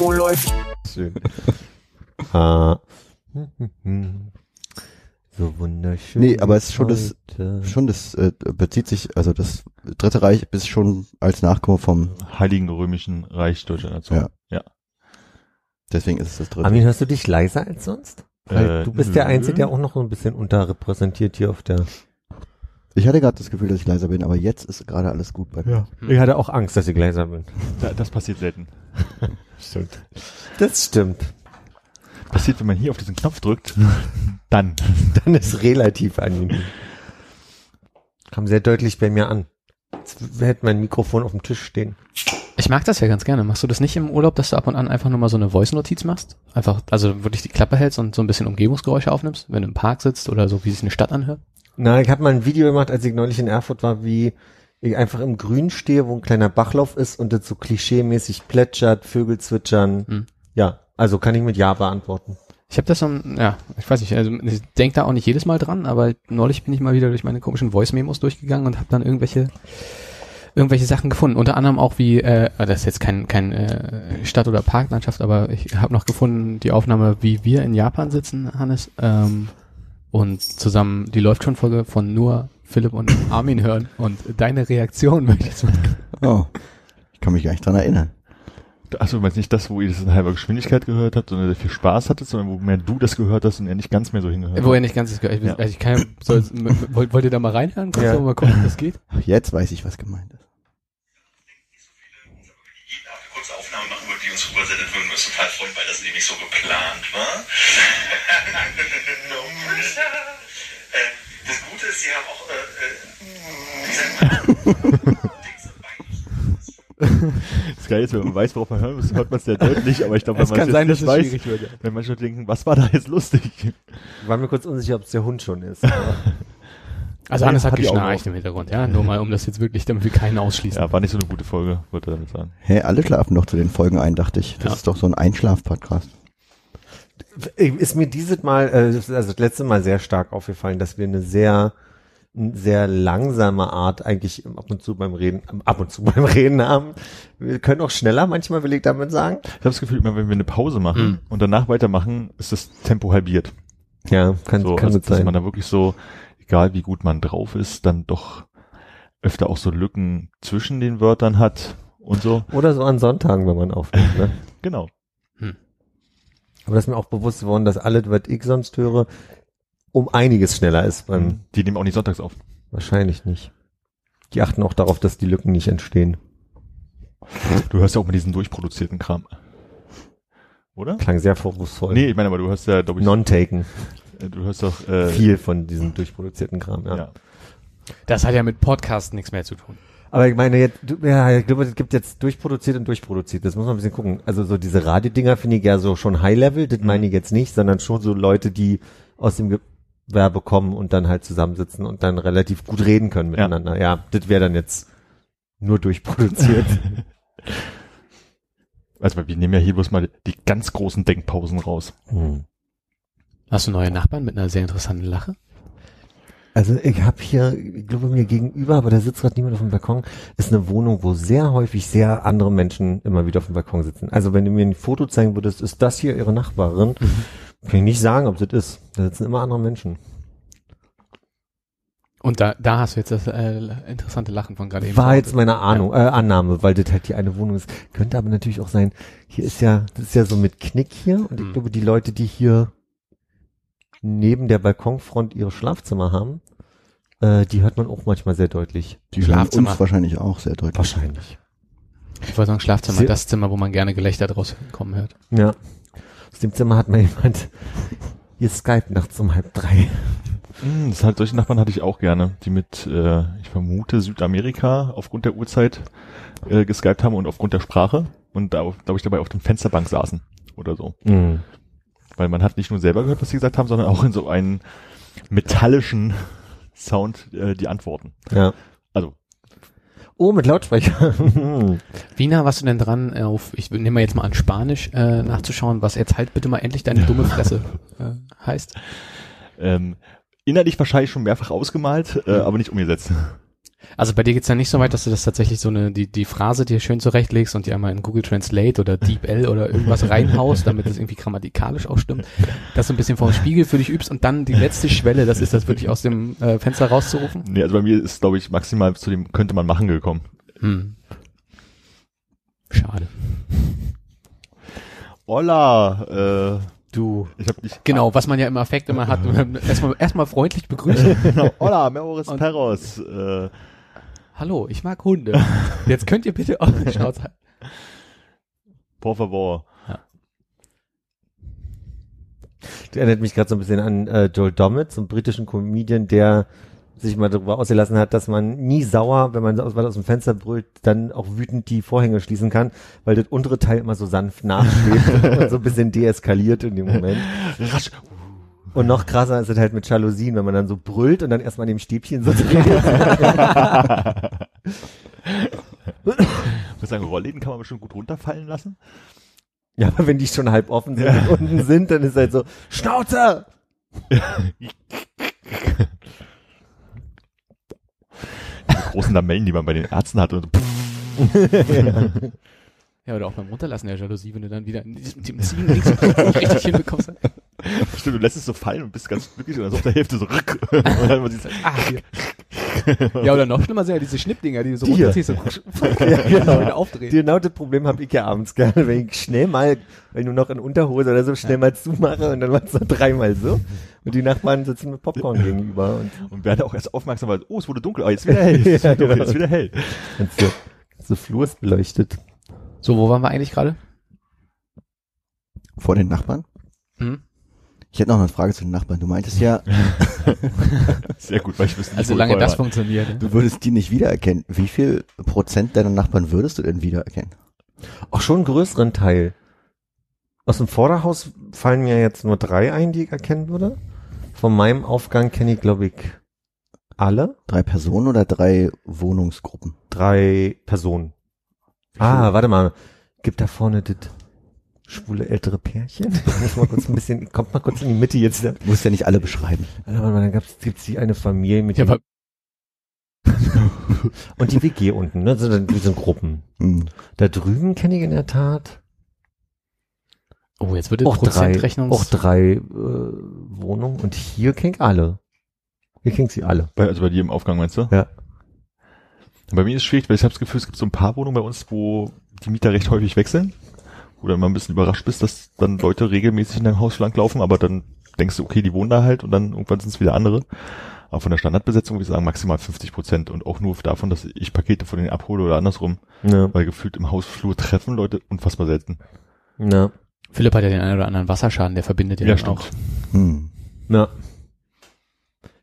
Oh, läuft. Schön. ah. So wunderschön. Nee, aber es ist schon das, heute. schon das, äh, bezieht sich, also das Dritte Reich ist schon als Nachkomme vom, Heiligen Römischen Reich Deutscher Nation. Ja. ja. deswegen ist es das Dritte. Armin, hörst du dich leiser als sonst? Weil Äh, du bist der nö. Einzige, der auch noch so ein bisschen unterrepräsentiert hier auf der. Ich hatte gerade das Gefühl, dass ich leiser bin, aber jetzt ist gerade alles gut bei mir. Ja. Ich hatte auch Angst, dass ich leiser bin. Da, das passiert selten. Stimmt. Das stimmt. Passiert, wenn man hier auf diesen Knopf drückt, dann. Dann ist relativ angenehm. Kam sehr deutlich bei mir an. Jetzt hätte mein Mikrofon auf dem Tisch stehen. Ich mag das ja ganz gerne. Machst du das nicht im Urlaub, dass du ab und an einfach nur mal so eine Voice-Notiz machst? Einfach, also wirklich die Klappe hältst und so ein bisschen Umgebungsgeräusche aufnimmst, wenn du im Park sitzt oder so, wie sich eine Stadt anhört? Na, ich habe mal ein Video gemacht, als ich neulich in Erfurt war, wie ich einfach im Grün stehe, wo ein kleiner Bachlauf ist und das so klischeemäßig plätschert, Vögel zwitschern. Hm. Ja, also kann ich mit Ja beantworten. Ich habe das so, ja, ich weiß nicht, also ich denke da auch nicht jedes Mal dran, aber neulich bin ich mal wieder durch meine komischen Voice-Memos durchgegangen und habe dann irgendwelche irgendwelche Sachen gefunden. Unter anderem auch wie, äh, das ist jetzt kein, kein äh, Stadt- oder Parklandschaft, aber ich habe noch gefunden die Aufnahme, wie wir in Japan sitzen, Hannes, ähm, und zusammen die läuft schon Folge von nur Philipp und Armin hören und deine Reaktion möchte ich mal. Oh, ich kann mich gar nicht dran erinnern. Achso, du meinst nicht das, wo ihr das in halber Geschwindigkeit gehört habt, sondern viel Spaß hattet, sondern wo mehr du das gehört hast und er nicht ganz mehr so hingehört Wo hat. er nicht ganz gehört. Ich, Ja. also ich kann, soll, wollt, wollt ihr da mal reinhören? Kannst Ja. du mal gucken, ob das geht? Ach, Jetzt weiß ich, was gemeint ist. jede Art kurze Aufnahme machen würde, die uns rübersendet, würden wir uns total freuen, weil das nämlich so geplant war. no pressure. Äh, das Gute ist, sie haben auch, äh, äh, wie sagt man, Das Geile ist, wenn man weiß, worauf man hören muss, hört man es sehr deutlich, aber ich glaube, wenn Es man kann es sein, nicht es weiß, schwierig wird. Ja. wenn manche Leute denken, was war da jetzt lustig? Ich war mir kurz unsicher, ob es der Hund schon ist. Also Hannes hat hat geschnarcht im Hintergrund, ja. Nur mal, um das jetzt wirklich, damit wir keinen ausschließen. Ja, war nicht so eine gute Folge, wollte er damit sagen. Hä, alle schlafen doch zu den Folgen ein, dachte ich. Das Ja. ist doch so ein Einschlaf-Podcast. ist mir dieses Mal, äh, also das letzte Mal sehr stark aufgefallen, dass wir eine sehr, sehr langsame Art eigentlich ab und zu beim Reden, ab und zu beim Reden haben. Wir können auch schneller, manchmal will ich damit sagen. Ich habe das Gefühl, immer wenn wir eine Pause machen Mhm. und danach weitermachen, ist das Tempo halbiert. Ja, kann, so, kann also, gut dass sein. man da wirklich so, egal wie gut man drauf ist, dann doch öfter auch so Lücken zwischen den Wörtern hat und so. Oder so an Sonntagen, wenn man aufnimmt. Ne? Genau. Aber das ist mir auch bewusst geworden, dass alles, was ich sonst höre, um einiges schneller ist. Beim, Die nehmen auch nicht sonntags auf. Wahrscheinlich nicht. Die achten auch darauf, dass die Lücken nicht entstehen. Du hörst ja auch mal diesen durchproduzierten Kram. Oder? Klang sehr vorwurfsvoll. Nee, ich meine, aber du hörst ja, glaube ich, Non-taken. äh, du hörst doch äh, Viel von diesem durchproduzierten Kram, ja. Ja. Das hat ja mit Podcast nichts mehr zu tun. Aber ich meine, jetzt, ja, ich glaube, es gibt jetzt durchproduziert und durchproduziert. Das muss man ein bisschen gucken. Also so diese Radiodinger finde ich ja so schon High-Level, das meine ich jetzt nicht, sondern schon so Leute, die aus dem Gewerbe kommen und dann halt zusammensitzen und dann relativ gut reden können Ja. miteinander. Ja, das wäre dann jetzt nur durchproduziert. Also wir nehmen ja hier bloß mal die ganz großen Denkpausen raus. Hm. Hast du neue Nachbarn mit einer sehr interessanten Lache? Also ich habe hier, ich glaube mir gegenüber, aber da sitzt gerade niemand auf dem Balkon, ist eine Wohnung, wo sehr häufig sehr andere Menschen immer wieder auf dem Balkon sitzen. Also wenn du mir ein Foto zeigen würdest, ist das hier ihre Nachbarin, kann ich nicht sagen, ob das ist. Da sitzen immer andere Menschen. Und da, da hast du jetzt das äh, interessante Lachen von gerade eben. War jetzt meine Ahnung, äh, Annahme, weil das halt die eine Wohnung ist. Könnte aber natürlich auch sein, hier ist ja, das ist ja so mit Knick hier und ich Mhm. glaube, die Leute, die hier neben der Balkonfront ihre Schlafzimmer haben, äh, die hört man auch manchmal sehr deutlich. Die Schlafzimmer. uns wahrscheinlich auch sehr deutlich. Wahrscheinlich. Ich wollte sagen Schlafzimmer, Sie- das Zimmer, wo man gerne Gelächter draus kommen hört. Ja. Aus dem Zimmer hat mal jemand hier Skype nachts um halb drei. Hm, Das halt, solche Nachbarn hatte ich auch gerne, die mit, äh, ich vermute, Südamerika aufgrund der Uhrzeit äh, geskypt haben und aufgrund der Sprache. und da, glaube ich, dabei auf dem Fensterbank saßen oder so. Mhm. Weil man hat nicht nur selber gehört, was sie gesagt haben, sondern auch in so einen metallischen Sound äh, die Antworten. Ja. Oh, mit Lautsprecher. Wie nah warst du denn dran, äh, auf, ich nehme mal jetzt mal an Spanisch, äh, nachzuschauen, was jetzt halt bitte mal endlich deine dumme Fresse äh, heißt? ähm, innerlich wahrscheinlich schon mehrfach ausgemalt, äh, aber nicht umgesetzt. Also bei dir geht's ja nicht so weit, dass du das tatsächlich so eine, die, die Phrase dir schön zurechtlegst und die einmal in Google Translate oder DeepL oder irgendwas reinhaust, damit das irgendwie grammatikalisch auch stimmt, das so ein bisschen vor dem Spiegel für dich übst und dann die letzte Schwelle, das ist das wirklich aus dem äh, Fenster rauszurufen? Nee, also bei mir ist, glaube ich, maximal zu dem könnte man machen gekommen. Hm. Schade. Hola, äh, du. ich habe dich. Genau, was man ja im Affekt immer hat. Erstmal, erstmal freundlich begrüßen. Genau, hola, Memoris Und- Perros. Äh, Hallo, ich mag Hunde. Jetzt könnt ihr bitte eure Schnauze halten. por favor. Der erinnert mich gerade so ein bisschen an äh, Joel Dommett, so einen britischen Comedian, der sich mal darüber ausgelassen hat, dass man nie sauer, wenn man aus, aus dem Fenster brüllt, dann auch wütend die Vorhänge schließen kann, weil das untere Teil immer so sanft nachschwebt und so ein bisschen deeskaliert in dem Moment. Rasch. Und noch krasser ist es halt mit Jalousien, wenn man dann so brüllt und dann erstmal an dem Stäbchen so dreht. Ich muss sagen, Rollläden kann man bestimmt gut runterfallen lassen. Ja, aber wenn die schon halb offen sind und unten sind, dann ist halt so, Schnauze! Die großen Lamellen, die man bei den Ärzten hat. Und so, Ja, oder auch beim Runterlassen der Jalousie, wenn du dann wieder mit dem Ziehen richtig hinbekommst. stimmt, du lässt es so fallen und bist ganz glücklich und dann so auf der Hälfte so rück. Und dann man sieht, Ah. Ja, oder noch schlimmer sind ja diese Schnippdinger, die du so Die runterziehst und Ja, genau. wieder aufdrehen. Genau das Problem habe ich ja abends gerne, wenn ich schnell mal, wenn du noch in Unterhose oder so schnell mal zumache und dann machst du dreimal so. Und die Nachbarn sitzen mit Popcorn gegenüber und und werden auch erst aufmerksam, weil, oh, es wurde dunkel, ah, jetzt wieder hell, jetzt, Ja, ist wieder dunkel, genau. jetzt wieder hell. ganz so, so Flur ist beleuchtet. So, wo waren wir eigentlich gerade? Vor den Nachbarn? Hm? Ich hätte noch eine Frage zu den Nachbarn. Du meintest ja, Sehr gut, weil ich wüsste nicht, Also solange das funktioniert. du würdest die nicht wiedererkennen. Wie viel Prozent deiner Nachbarn würdest du denn wiedererkennen? Auch schon einen größeren Teil. Aus dem Vorderhaus fallen mir jetzt nur drei ein, die ich erkennen würde. Von meinem Aufgang kenne ich, glaube ich, alle. Drei Personen oder drei Wohnungsgruppen? Drei Personen. Ah, warte mal. Gibt da vorne das schwule ältere Pärchen? Muss mal kurz ein bisschen, kommt mal kurz in die Mitte jetzt. Du musst ja nicht alle beschreiben. Warte mal, dann gab's, gibt's die eine Familie mit Ja, aber und die WG unten, ne? So, dann- wie so Gruppen. Hm. Da drüben kenne ich in der Tat Oh, jetzt wird auch drei, Prozentrechnungs... auch drei äh, Wohnungen und hier kenne ich alle. Hier kenne ich sie alle. Bei, also bei dir im Aufgang meinst du? Ja. Bei mir ist es schwierig, weil ich habe das Gefühl, es gibt so ein paar Wohnungen bei uns, wo die Mieter recht häufig wechseln. Oder immer ein bisschen überrascht bist, dass dann Leute regelmäßig in deinem Haus langlaufen, aber dann denkst du, okay, die wohnen da halt und dann irgendwann sind es wieder andere. Aber von der Standardbesetzung würde ich sagen maximal 50 Prozent und auch nur davon, dass ich Pakete von denen abhole oder andersrum, Ja. weil gefühlt im Hausflur treffen Leute unfassbar selten. Ja. Philipp hat ja den einen oder anderen Wasserschaden, der verbindet ja, Ja, dann stimmt. auch. Hm. Ja.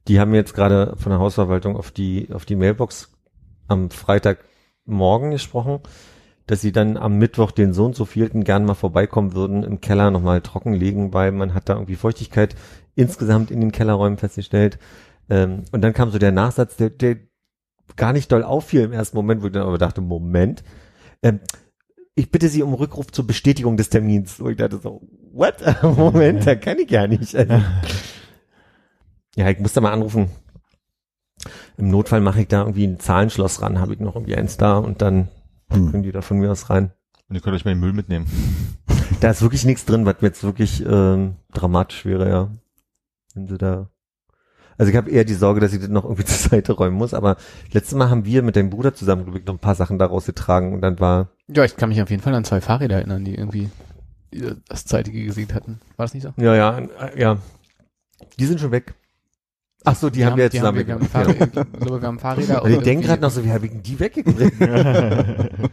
Die haben jetzt gerade von der Hausverwaltung auf die, auf die Mailbox am Freitagmorgen gesprochen, dass sie dann am Mittwoch den so und so vielten gern mal vorbeikommen würden, im Keller nochmal trockenlegen, weil man hat da irgendwie Feuchtigkeit insgesamt in den Kellerräumen festgestellt. Ähm, und dann kam so der Nachsatz, der, der gar nicht doll auffiel im ersten Moment, wo ich dann aber dachte, Moment, ähm, ich bitte Sie um Rückruf zur Bestätigung des Termins. Und ich dachte so, what? Moment, da kann ich ja nicht. Also, ja, ich muss da mal anrufen. Im Notfall mache ich da irgendwie ein Zahlenschloss ran, habe ich noch irgendwie eins da und dann Hm. können die da von mir aus rein. Und ihr könnt euch mal den Müll mitnehmen. Da ist wirklich nichts drin, was mir jetzt wirklich ähm, dramatisch wäre, ja. Wenn sie da. Also ich habe eher die Sorge, dass ich das noch irgendwie zur Seite räumen muss, aber letztes Mal haben wir mit deinem Bruder zusammen, ich, noch ein paar Sachen daraus getragen und dann war, Ja, ich kann mich auf jeden Fall an zwei Fahrräder erinnern, die irgendwie äh, das Zeitige gesehen hatten. War das nicht so? ja, ja, ja. Die sind schon weg. Ach so, die, haben wir jetzt die zusammen. wir, wir, haben ja. ich glaube, wir haben Fahrräder. Und ich und denke gerade irgendwie- noch so, wie habe ich denn die weggekriegt?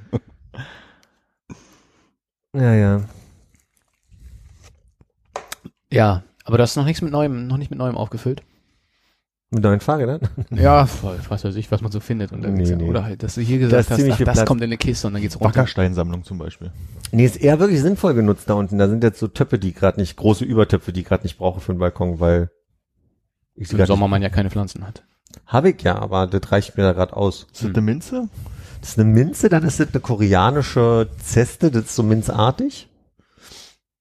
ja, ja. Ja, aber du hast noch nichts mit Neuem, noch nicht mit Neuem aufgefüllt. Mit neuen Fahrrädern? Ja, voll, was weiß ich, was man so findet. Und dann Nee, ja, nee. Oder halt, dass du hier gesagt ist hast, ach, das Platz. kommt in eine Kiste und dann geht's runter. Wackersteinsammlung zum Beispiel. Nee, ist eher wirklich sinnvoll genutzt da unten. Da sind jetzt so Töpfe, die gerade nicht, große Übertöpfe, die gerade nicht brauche für den Balkon, weil ich Im Sommer man ja keine Pflanzen hat. Habe ich ja, aber das reicht mir da gerade aus. Ist das eine Minze? Das ist eine Minze, dann ist das eine koreanische Zeste, das ist so minzartig.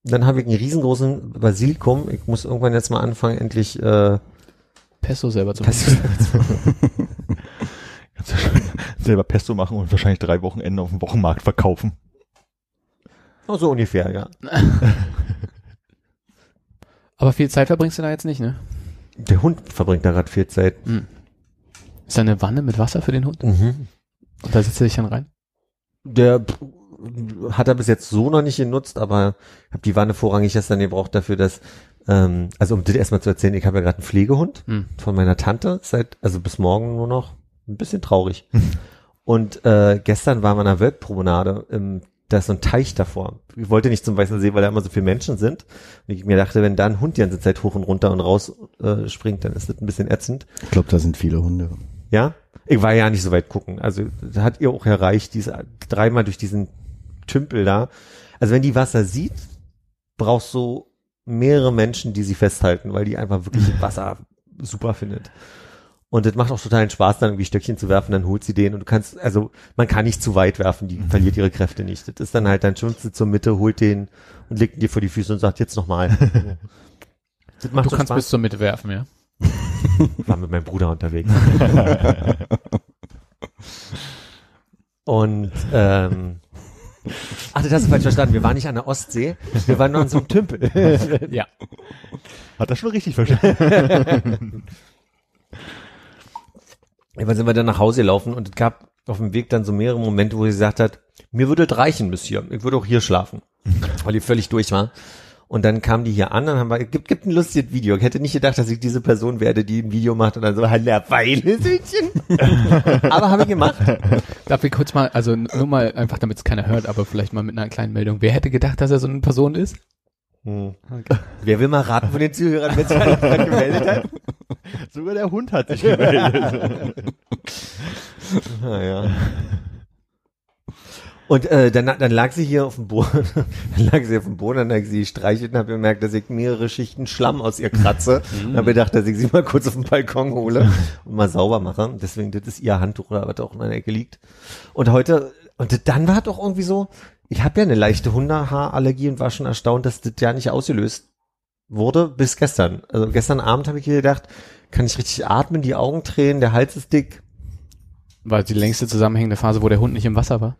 Dann habe ich einen riesengroßen Basilikum. Ich muss irgendwann jetzt mal anfangen, endlich äh, Pesto selber zu Pesto- Kannst schon selber Pesto machen und wahrscheinlich drei Wochenende auf dem Wochenmarkt verkaufen. Oh, so ungefähr, ja. Aber viel Zeit verbringst du da jetzt nicht, ne? Der Hund verbringt da gerade viel Zeit. Ist da eine Wanne mit Wasser für den Hund? Mhm. Und da setzt er sich dann rein? Der hat er bis jetzt so noch nicht genutzt, aber ich habe die Wanne vorrangig erst dann gebraucht dafür, dass, ähm, also um das erstmal zu erzählen, ich habe ja gerade einen Pflegehund Hm. von meiner Tante, seit, also bis morgen nur noch, ein bisschen traurig. Und äh, gestern waren wir an einer Wölkpromenade, im, da ist so ein Teich davor. Ich wollte nicht zum Weißen See, weil da immer so viele Menschen sind. Und ich mir dachte, wenn da ein Hund die ganze Zeit hoch und runter und raus äh, springt, dann ist das ein bisschen ätzend. Ich glaube, da sind viele Hunde. Ja? Ich war ja nicht so weit gucken. Also da hat ihr auch erreicht, diese dreimal durch diesen Tümpel da. Also wenn die Wasser sieht, brauchst du mehrere Menschen, die sie festhalten, weil die einfach wirklich Wasser super findet. Und das macht auch totalen Spaß, dann irgendwie Stöckchen zu werfen, dann holt sie den und du kannst, also man kann nicht zu weit werfen, die verliert ihre Kräfte nicht. Das ist dann halt, dann schwimmt sie zur Mitte, holt den und legt ihn dir vor die Füße und sagt, jetzt nochmal. Das macht Du kannst Spaß. bis zur Mitte werfen, ja? war mit meinem Bruder unterwegs. Und ähm, ach, das hast du falsch verstanden. Wir waren nicht an der Ostsee, wir waren nur an so einem Tümpel. Ja. Hat er schon richtig verstanden. Irgendwann sind wir dann nach Hause gelaufen und es gab auf dem Weg dann so mehrere Momente, wo sie gesagt hat, mir würde es reichen bis hier. Ich würde auch hier schlafen, weil die völlig durch war. Und dann kam die hier an, dann haben wir, gibt, gibt ein lustiges Video. Ich hätte nicht gedacht, dass ich diese Person werde, die ein Video macht und dann so, Hallerweile, Südchen. Aber habe ich gemacht. Darf ich kurz mal, also nur mal einfach, damit es keiner hört, aber vielleicht mal mit einer kleinen Meldung. Wer hätte gedacht, dass er so eine Person ist? Hm. Wer will mal raten von den Zuhörern, wer sich gemeldet hat? Sogar der Hund hat sich gemeldet. Naja. Und äh, dann, dann lag sie hier auf dem Boden, dann lag sie auf dem Boden, dann habe ich sie gestreichelt und habe gemerkt, dass ich mehrere Schichten Schlamm aus ihr kratze. und habe gedacht, dass ich sie mal kurz auf den Balkon hole und mal sauber mache. Deswegen, das ist ihr Handtuch oder was auch in der Ecke liegt. Und heute, und dann war doch irgendwie so, ich habe ja eine leichte Hundehaarallergie und war schon erstaunt, dass das ja nicht ausgelöst wurde bis gestern. Also gestern Abend habe ich hier gedacht, kann ich richtig atmen, die Augen tränen, der Hals ist dick. War die längste zusammenhängende Phase, wo der Hund nicht im Wasser war?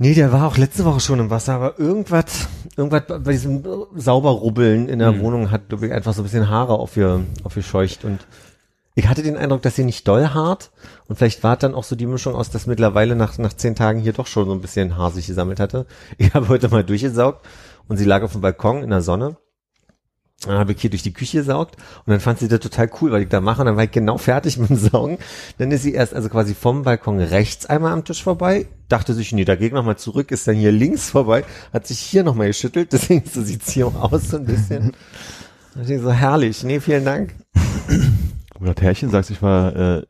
Nee, der war auch letzte Woche schon im Wasser, aber irgendwas, irgendwas bei diesem Sauberrubbeln in der Hm. Wohnung hat einfach so ein bisschen Haare auf ihr, auf ihr scheucht und ich hatte den Eindruck, dass sie nicht doll hart und vielleicht war dann auch so die Mischung aus, dass mittlerweile nach, nach zehn Tagen hier doch schon so ein bisschen Haar sich gesammelt hatte. Ich habe heute mal durchgesaugt und sie lag auf dem Balkon in der Sonne. Dann habe ich hier durch die Küche gesaugt und dann fand sie das total cool, weil ich da mache und dann war ich genau fertig mit dem Saugen. Dann ist sie erst also quasi vom Balkon rechts einmal am Tisch vorbei, dachte sich, nee, da geh ich nochmal zurück, ist dann hier links vorbei, hat sich hier nochmal geschüttelt, deswegen so sieht's hier auch aus so ein bisschen. Dachte ich so herrlich, nee, vielen Dank. Oder Herrchen sagt, ich war äh,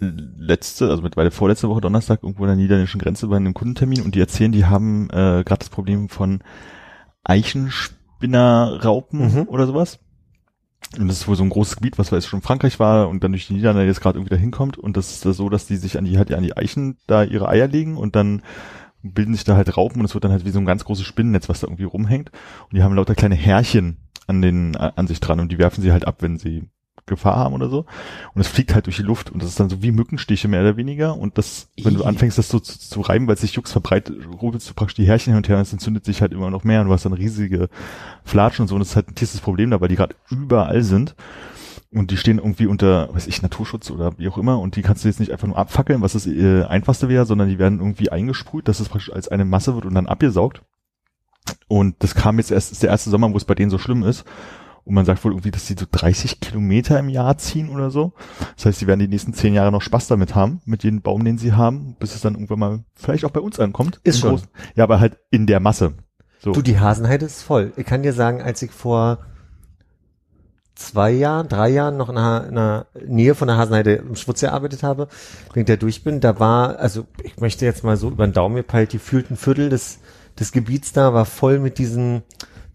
letzte, also mittlerweile vorletzte Woche Donnerstag irgendwo an der niederländischen Grenze bei einem Kundentermin und die erzählen, die haben äh, gerade das Problem von Eichenspinnerraupen Mhm. oder sowas. Und das ist wohl so ein großes Gebiet, was weiß schon in Frankreich war und dann durch die Niederlande jetzt gerade irgendwie da hinkommt. Und das ist da so, dass die sich an die halt an die Eichen da ihre Eier legen und dann bilden sich da halt Raupen und es wird dann halt wie so ein ganz großes Spinnennetz, was da irgendwie rumhängt. Und die haben lauter kleine Härchen an den an sich dran und die werfen sie halt ab, wenn sie Gefahr haben oder so. Und es fliegt halt durch die Luft und das ist dann so wie Mückenstiche mehr oder weniger. Und das, wenn du anfängst, das so zu, zu reiben, weil es sich jucks verbreitet, rubbelst du praktisch die Härchen hin und her und es entzündet sich halt immer noch mehr und du hast dann riesige Flatschen und so. Und das ist halt ein tiefes Problem dabei, die gerade überall sind. Und die stehen irgendwie unter, weiß ich, Naturschutz oder wie auch immer. Und die kannst du jetzt nicht einfach nur abfackeln, was das äh, einfachste wäre, sondern die werden irgendwie eingesprüht, dass es praktisch als eine Masse wird und dann abgesaugt. Und das kam jetzt erst, ist der erste Sommer, wo es bei denen so schlimm ist. Und man sagt wohl irgendwie, dass die so 30 Kilometer im Jahr ziehen oder so. Das heißt, sie werden die nächsten zehn Jahre noch Spaß damit haben, mit jedem Baum, den sie haben, bis es dann irgendwann mal vielleicht auch bei uns ankommt. Ist schon. Großen. Ja, aber halt in der Masse. So. Du, die Hasenheide ist voll. Ich kann dir sagen, als ich vor zwei Jahren, drei Jahren noch in der, in der Nähe von der Hasenheide im Schwutz gearbeitet habe, wenn ich da durch bin, da war, also ich möchte jetzt mal so über den Daumen gepeilt, die fühlten Viertel des, des Gebiets da war voll mit diesen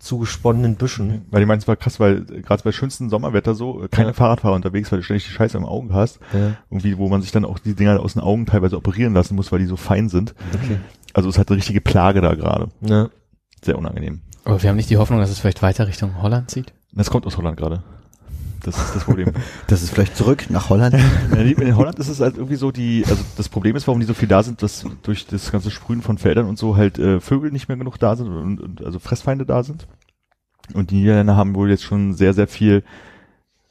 zugesponnenen Büschen. Weil ich meine, es war krass, weil gerade bei schönstem Sommerwetter so, keine Ja. Fahrradfahrer unterwegs, weil du ständig die Scheiße im Auge hast. Ja. Irgendwie, wo man sich dann auch die Dinger aus den Augen teilweise operieren lassen muss, weil die so fein sind. Okay. Also es hat eine richtige Plage da gerade. Ja. Sehr unangenehm. Aber wir haben nicht die Hoffnung, dass es vielleicht weiter Richtung Holland zieht. Das kommt aus Holland gerade. Das ist das Problem. Das ist vielleicht zurück nach Holland. In Holland ist es halt irgendwie so die, also das Problem ist, warum die so viel da sind, dass durch das ganze Sprühen von Feldern und so halt äh, Vögel nicht mehr genug da sind und, und also Fressfeinde da sind. Und die Niederländer haben wohl jetzt schon sehr, sehr viel,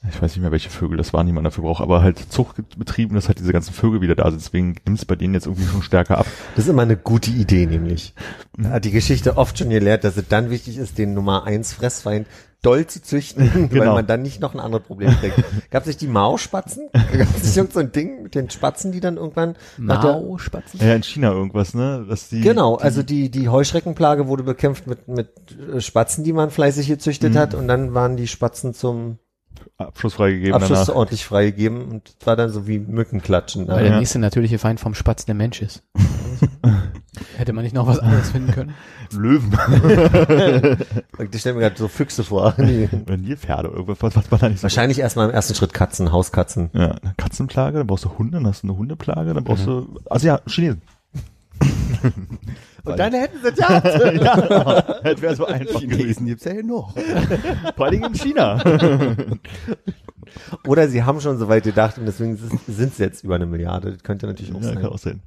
ich weiß nicht mehr, welche Vögel das waren, die man dafür braucht, aber halt Zucht betrieben, dass halt diese ganzen Vögel wieder da sind. Deswegen nimmt es bei denen jetzt irgendwie schon stärker ab. Das ist immer eine gute Idee, nämlich. Da hat die Geschichte oft schon gelehrt, dass es dann wichtig ist, den Nummer eins Fressfeind doll zu züchten, weil Genau. man dann nicht noch ein anderes Problem kriegt. Gab es nicht die Mauspatzen? Gab es nicht irgend so ein Ding mit den Spatzen, die dann irgendwann Mauspatzen? Ja, in China irgendwas, ne? Dass die, Genau, die, also die, die Heuschreckenplage wurde bekämpft mit, mit äh, Spatzen, die man fleißig gezüchtet hat und dann waren die Spatzen zum Abschluss freigegeben Abschluss danach. ordentlich freigegeben und war dann so wie Mückenklatschen. Weil Ne? der nächste natürliche Feind vom Spatz der Mensch ist. Hätte man nicht noch was anderes finden können? Löwen. Ich stelle mir gerade so Füchse vor. Die- Oder Nilpferde, irgendwas, was, man da nicht so Wahrscheinlich erstmal im ersten Schritt Katzen, Hauskatzen. Ja, eine Katzenplage, dann brauchst du Hunde, dann hast du eine Hundeplage, dann brauchst du, also ja, Chinesen. Und dann hätten sie ja. ja, das wäre so einfach gewesen. Chinesen gibt's ja hier noch. Vor allen Dingen in China. Oder sie haben schon so weit gedacht und deswegen sind sie jetzt über eine Milliarde. Das könnte natürlich auch ja, kann sein. auch sein.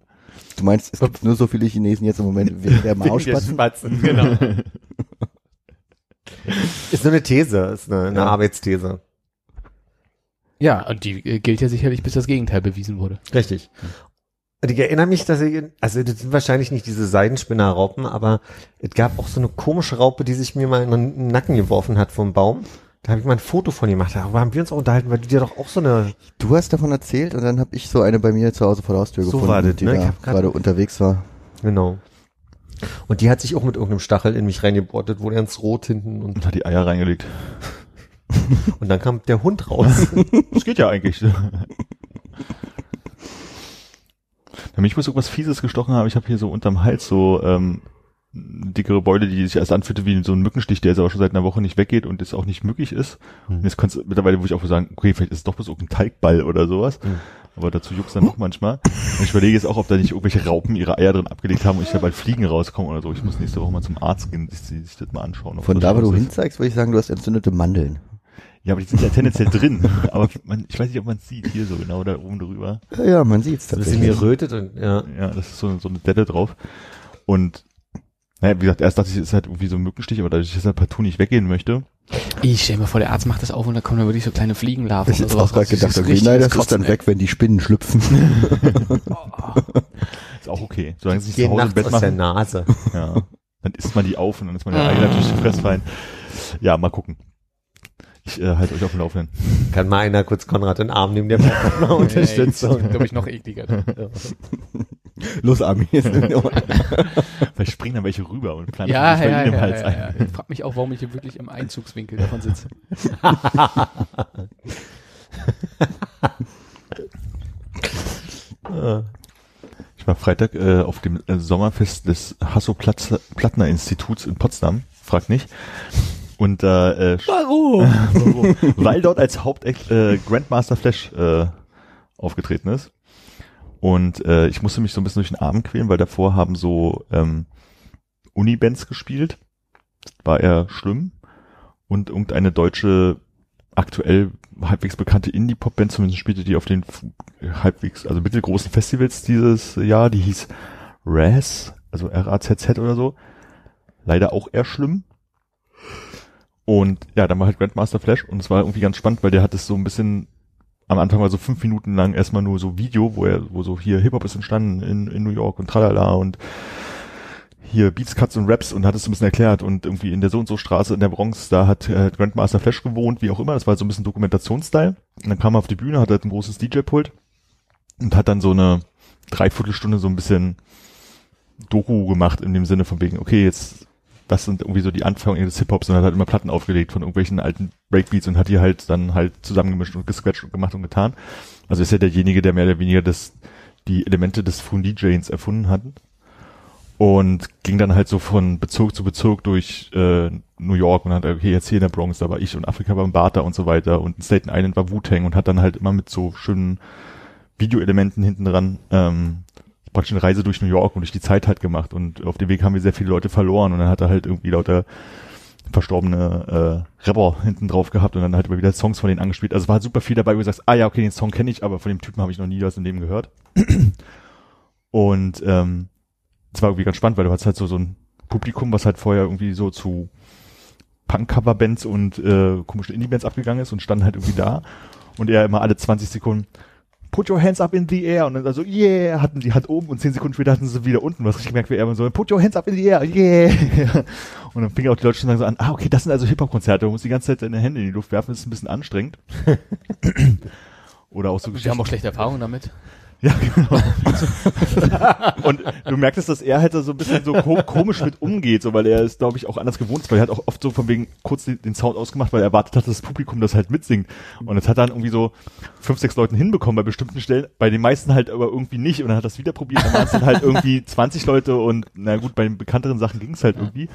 Du meinst, es gibt nur so viele Chinesen jetzt im Moment wegen der Mausspatzen? Spatzen, genau. ist nur eine These, ist eine, eine Ja. Arbeitsthese. Ja, und die äh, gilt ja sicherlich, bis das Gegenteil bewiesen wurde. Richtig. Und ich erinnere mich, dass ich, also das sind wahrscheinlich nicht diese Seidenspinnerraupen, aber es gab auch so eine komische Raupe, die sich mir mal in den Nacken geworfen hat vom Baum. Da habe ich mal ein Foto von gemacht. Darüber haben wir uns auch unterhalten, weil du dir doch auch so eine Du hast davon erzählt und dann habe ich so eine bei mir zu Hause vor der Haustür So gefunden, war das, die ne? Ich da gerade unterwegs war. Genau. Und die hat sich auch mit irgendeinem Stachel in mich reingebohrt, das wurde ganz rot hinten und, Und hat die Eier reingelegt. und dann kam der Hund raus. Das geht ja eigentlich. Bei mich muss irgendwas Fieses gestochen haben. Ich habe hier so unterm Hals so ähm, dickere Beule, die sich erst anfühlte wie so ein Mückenstich, der jetzt aber schon seit einer Woche nicht weggeht und jetzt auch nicht mückig ist. Hm. Und jetzt kannst du mittlerweile, wo ich auch sagen, okay, vielleicht ist es doch bloß irgendein Teigball oder sowas. Hm. Aber dazu juckt's dann noch manchmal. Und ich überlege jetzt auch, ob da nicht irgendwelche Raupen ihre Eier drin abgelegt haben und ich da bald Fliegen rauskommen oder so. Ich muss nächste Woche mal zum Arzt gehen, sich, sich das mal anschauen. Von da, wo du hinzeigst, würde ich sagen, du hast entzündete Mandeln. Ja, aber die sind ja tendenziell drin. Aber man, ich weiß nicht, ob man es sieht. Hier so genau da oben drüber. Ja, ja man sieht's Ein bisschen tatsächlich. gerötet und ja. Ja, das ist so, so eine Delle drauf. Und naja, wie gesagt, erst dachte ich, es ist halt irgendwie so ein Mückenstich, aber dadurch, dass ich halt partout nicht weggehen möchte. Ich stell mir vor, der Arzt macht das auf und da kommen da wirklich so kleine Fliegenlarven Ich hätte sowas auch gerade gedacht, ist okay, nein, das Kotzen, ist dann ey. weg, wenn die Spinnen schlüpfen. Ist auch okay. Solange sie sich zu Hause im Bett aus der machen. Nase. Ja. Dann isst man die auf und dann ist man der Ei natürlich Fressfeind. Ja, mal gucken. Ich äh, halte euch auf dem Laufenden. Kann mal einer kurz Konrad in den Arm nehmen, der braucht mal Nee, Unterstützung. glaube ich, noch ekliger. Los, Ami. Vielleicht springen dann welche rüber und planen Ja, ja, im ja, Hals ja, ein. ja. Ich frag mich auch, warum ich hier wirklich im Einzugswinkel davon sitze. Ich war Freitag äh, auf dem äh, Sommerfest des Hasso-Plattner-Instituts in Potsdam. Frag nicht. Und da äh, Warum? weil dort als Hauptact äh, Grandmaster Flash äh, aufgetreten ist. Und äh, ich musste mich so ein bisschen durch den Abend quälen, weil davor haben so ähm, Unibands gespielt. War eher schlimm. Und irgendeine deutsche, aktuell halbwegs bekannte Indie-Pop-Band, zumindest spielte die auf den halbwegs, also mittelgroßen Festivals dieses Jahr, die hieß Raz, also R-A-Z-Z oder so. Leider auch eher schlimm. Und ja, dann war halt Grandmaster Flash und es war irgendwie ganz spannend, weil der hat es so ein bisschen am Anfang war so fünf Minuten lang erstmal nur so Video, wo er, wo so hier Hip-Hop ist entstanden in, in New York und tralala und hier Beats, Cuts und Raps und hat es so ein bisschen erklärt und irgendwie in der so und so Straße in der Bronx, da hat äh, Grandmaster Flash gewohnt, wie auch immer, das war so ein bisschen Dokumentationsstyle. Und dann kam er auf die Bühne, hat halt ein großes DJ-Pult und hat dann so eine Dreiviertelstunde so ein bisschen Doku gemacht in dem Sinne von wegen, okay, jetzt das sind irgendwie so die Anfänge des Hip-Hops und hat halt immer Platten aufgelegt von irgendwelchen alten Breakbeats und hat die halt dann halt zusammengemischt und gesquetscht und gemacht und getan. Also ist ja derjenige, der mehr oder weniger das, die Elemente des frühen DJs erfunden hat. Und ging dann halt so von Bezug zu Bezug durch äh, New York und hat, okay, jetzt hier in der Bronx, da war ich und Afrika beim Bata und so weiter und in Staten Island war Wu-Tang und hat dann halt immer mit so schönen Videoelementen hinten dran ähm, praktisch eine Reise durch New York und durch die Zeit halt gemacht und auf dem Weg haben wir sehr viele Leute verloren und dann hat er halt irgendwie lauter verstorbene äh, Rapper hinten drauf gehabt und dann halt immer wieder Songs von denen angespielt. Also war halt super viel dabei, wo du sagst, ah ja, okay, den Song kenne ich, aber von dem Typen habe ich noch nie was im Leben gehört. und ähm, es war irgendwie ganz spannend, weil du hast halt so so ein Publikum, was halt vorher irgendwie so zu Punk-Cover-Bands und äh, komischen Indie-Bands abgegangen ist und stand halt irgendwie da und er immer alle 20 Sekunden Put your hands up in the air und dann so yeah hatten die halt oben und 10 Sekunden später hatten sie wieder unten, was richtig merkt, wie er immer so Put your hands up in the air, yeah und dann fing auch die Leute schon so an, ah okay, das sind also Hip-Hop-Konzerte, du musst die ganze Zeit deine Hände in die Luft werfen, das ist ein bisschen anstrengend. Oder auch so Wir haben auch schlechte Erfahrungen damit. Ja, genau. und du merktest, dass er halt so ein bisschen so ko komisch mit umgeht, so weil er ist, glaube ich, auch anders gewohnt weil er hat auch oft so von wegen kurz den, den Sound ausgemacht, weil er erwartet hat, dass das Publikum das halt mitsingt. Und das hat er dann irgendwie so fünf, sechs Leuten hinbekommen bei bestimmten Stellen, bei den meisten halt aber irgendwie nicht. Und dann hat er das wieder probiert, dann waren es halt irgendwie 20 Leute und na gut, bei den bekannteren Sachen ging es halt irgendwie.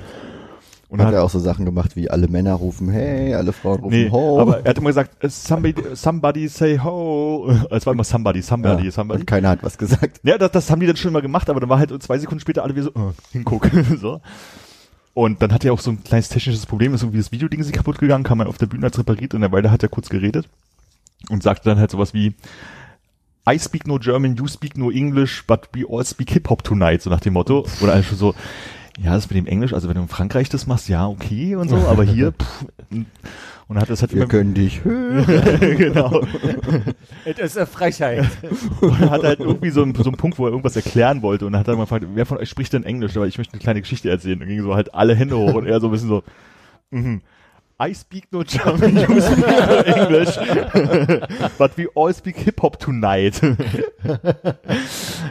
Und hat dann er auch so Sachen gemacht wie alle Männer rufen hey, alle Frauen rufen Nee, ho. aber er hat immer gesagt, äh, somebody, somebody say ho. Es war immer somebody, somebody, ja, somebody. und keiner hat was gesagt. Ja, das, das haben die dann schon mal gemacht, aber dann war halt zwei Sekunden später alle wieder so, äh, hinguck. so. Und dann hat er auch so ein kleines technisches Problem, ist irgendwie das Videoding ist kaputt gegangen, kam man auf der Bühne als repariert und derweil hat er kurz geredet und sagte dann halt sowas wie, I speak no German, you speak no English, but we all speak Hip-Hop tonight, so nach dem Motto. Oder einfach so, ja, das mit dem Englisch, also wenn du in Frankreich das machst, ja, okay und so, aber hier, pff, und dann hat das halt Wir immer, können dich hören. genau. Das ist eine Frechheit. Und er hat halt irgendwie so einen, so einen Punkt, wo er irgendwas erklären wollte und dann hat er mal gefragt, wer von euch spricht denn Englisch? Aber ich möchte eine kleine Geschichte erzählen. Und ging so halt alle Hände hoch und er so ein bisschen so, mhm. I speak no German, you speak no English, but we all speak Hip-Hop tonight.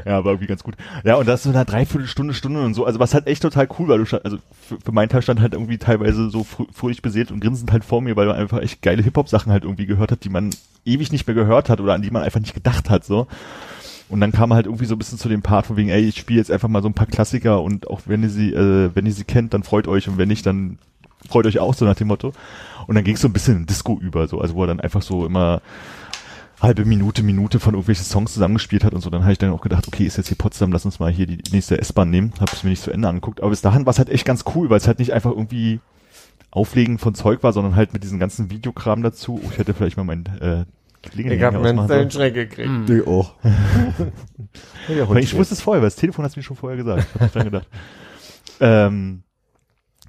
ja, war irgendwie ganz gut. Ja, und das so eine Dreiviertelstunde, Stunde und so, also was halt echt total cool war. Du stand, also für, für meinen Teil stand halt irgendwie teilweise so frö fröhlich beseelt und grinsend halt vor mir, weil man einfach echt geile Hip-Hop-Sachen halt irgendwie gehört hat, die man ewig nicht mehr gehört hat oder an die man einfach nicht gedacht hat, so. Und dann kam halt irgendwie so ein bisschen zu dem Part von wegen, ey, ich spiele jetzt einfach mal so ein paar Klassiker und auch wenn ihr sie, äh, wenn ihr sie kennt, dann freut euch und wenn nicht, dann freut euch auch so nach dem Motto. Und dann ging es so ein bisschen in Disco über, so, also wo er dann einfach so immer halbe Minute, Minute von irgendwelchen Songs zusammengespielt hat und so. Dann habe ich dann auch gedacht, okay, ist jetzt hier Potsdam, lass uns mal hier die nächste S-Bahn nehmen. Habe es mir nicht zu Ende angeguckt. Aber bis dahin war es halt echt ganz cool, weil es halt nicht einfach irgendwie Auflegen von Zeug war, sondern halt mit diesem ganzen Videokram dazu. Oh, ich hätte vielleicht mal mein äh, Klingeln Ich habe hier einen ausmachen sollen. Stellenschreck gekriegt. Hm. Nee, auch. Ich wusste es vorher, weil das Telefon hat es mir schon vorher gesagt. Ich habe dran gedacht. Ähm,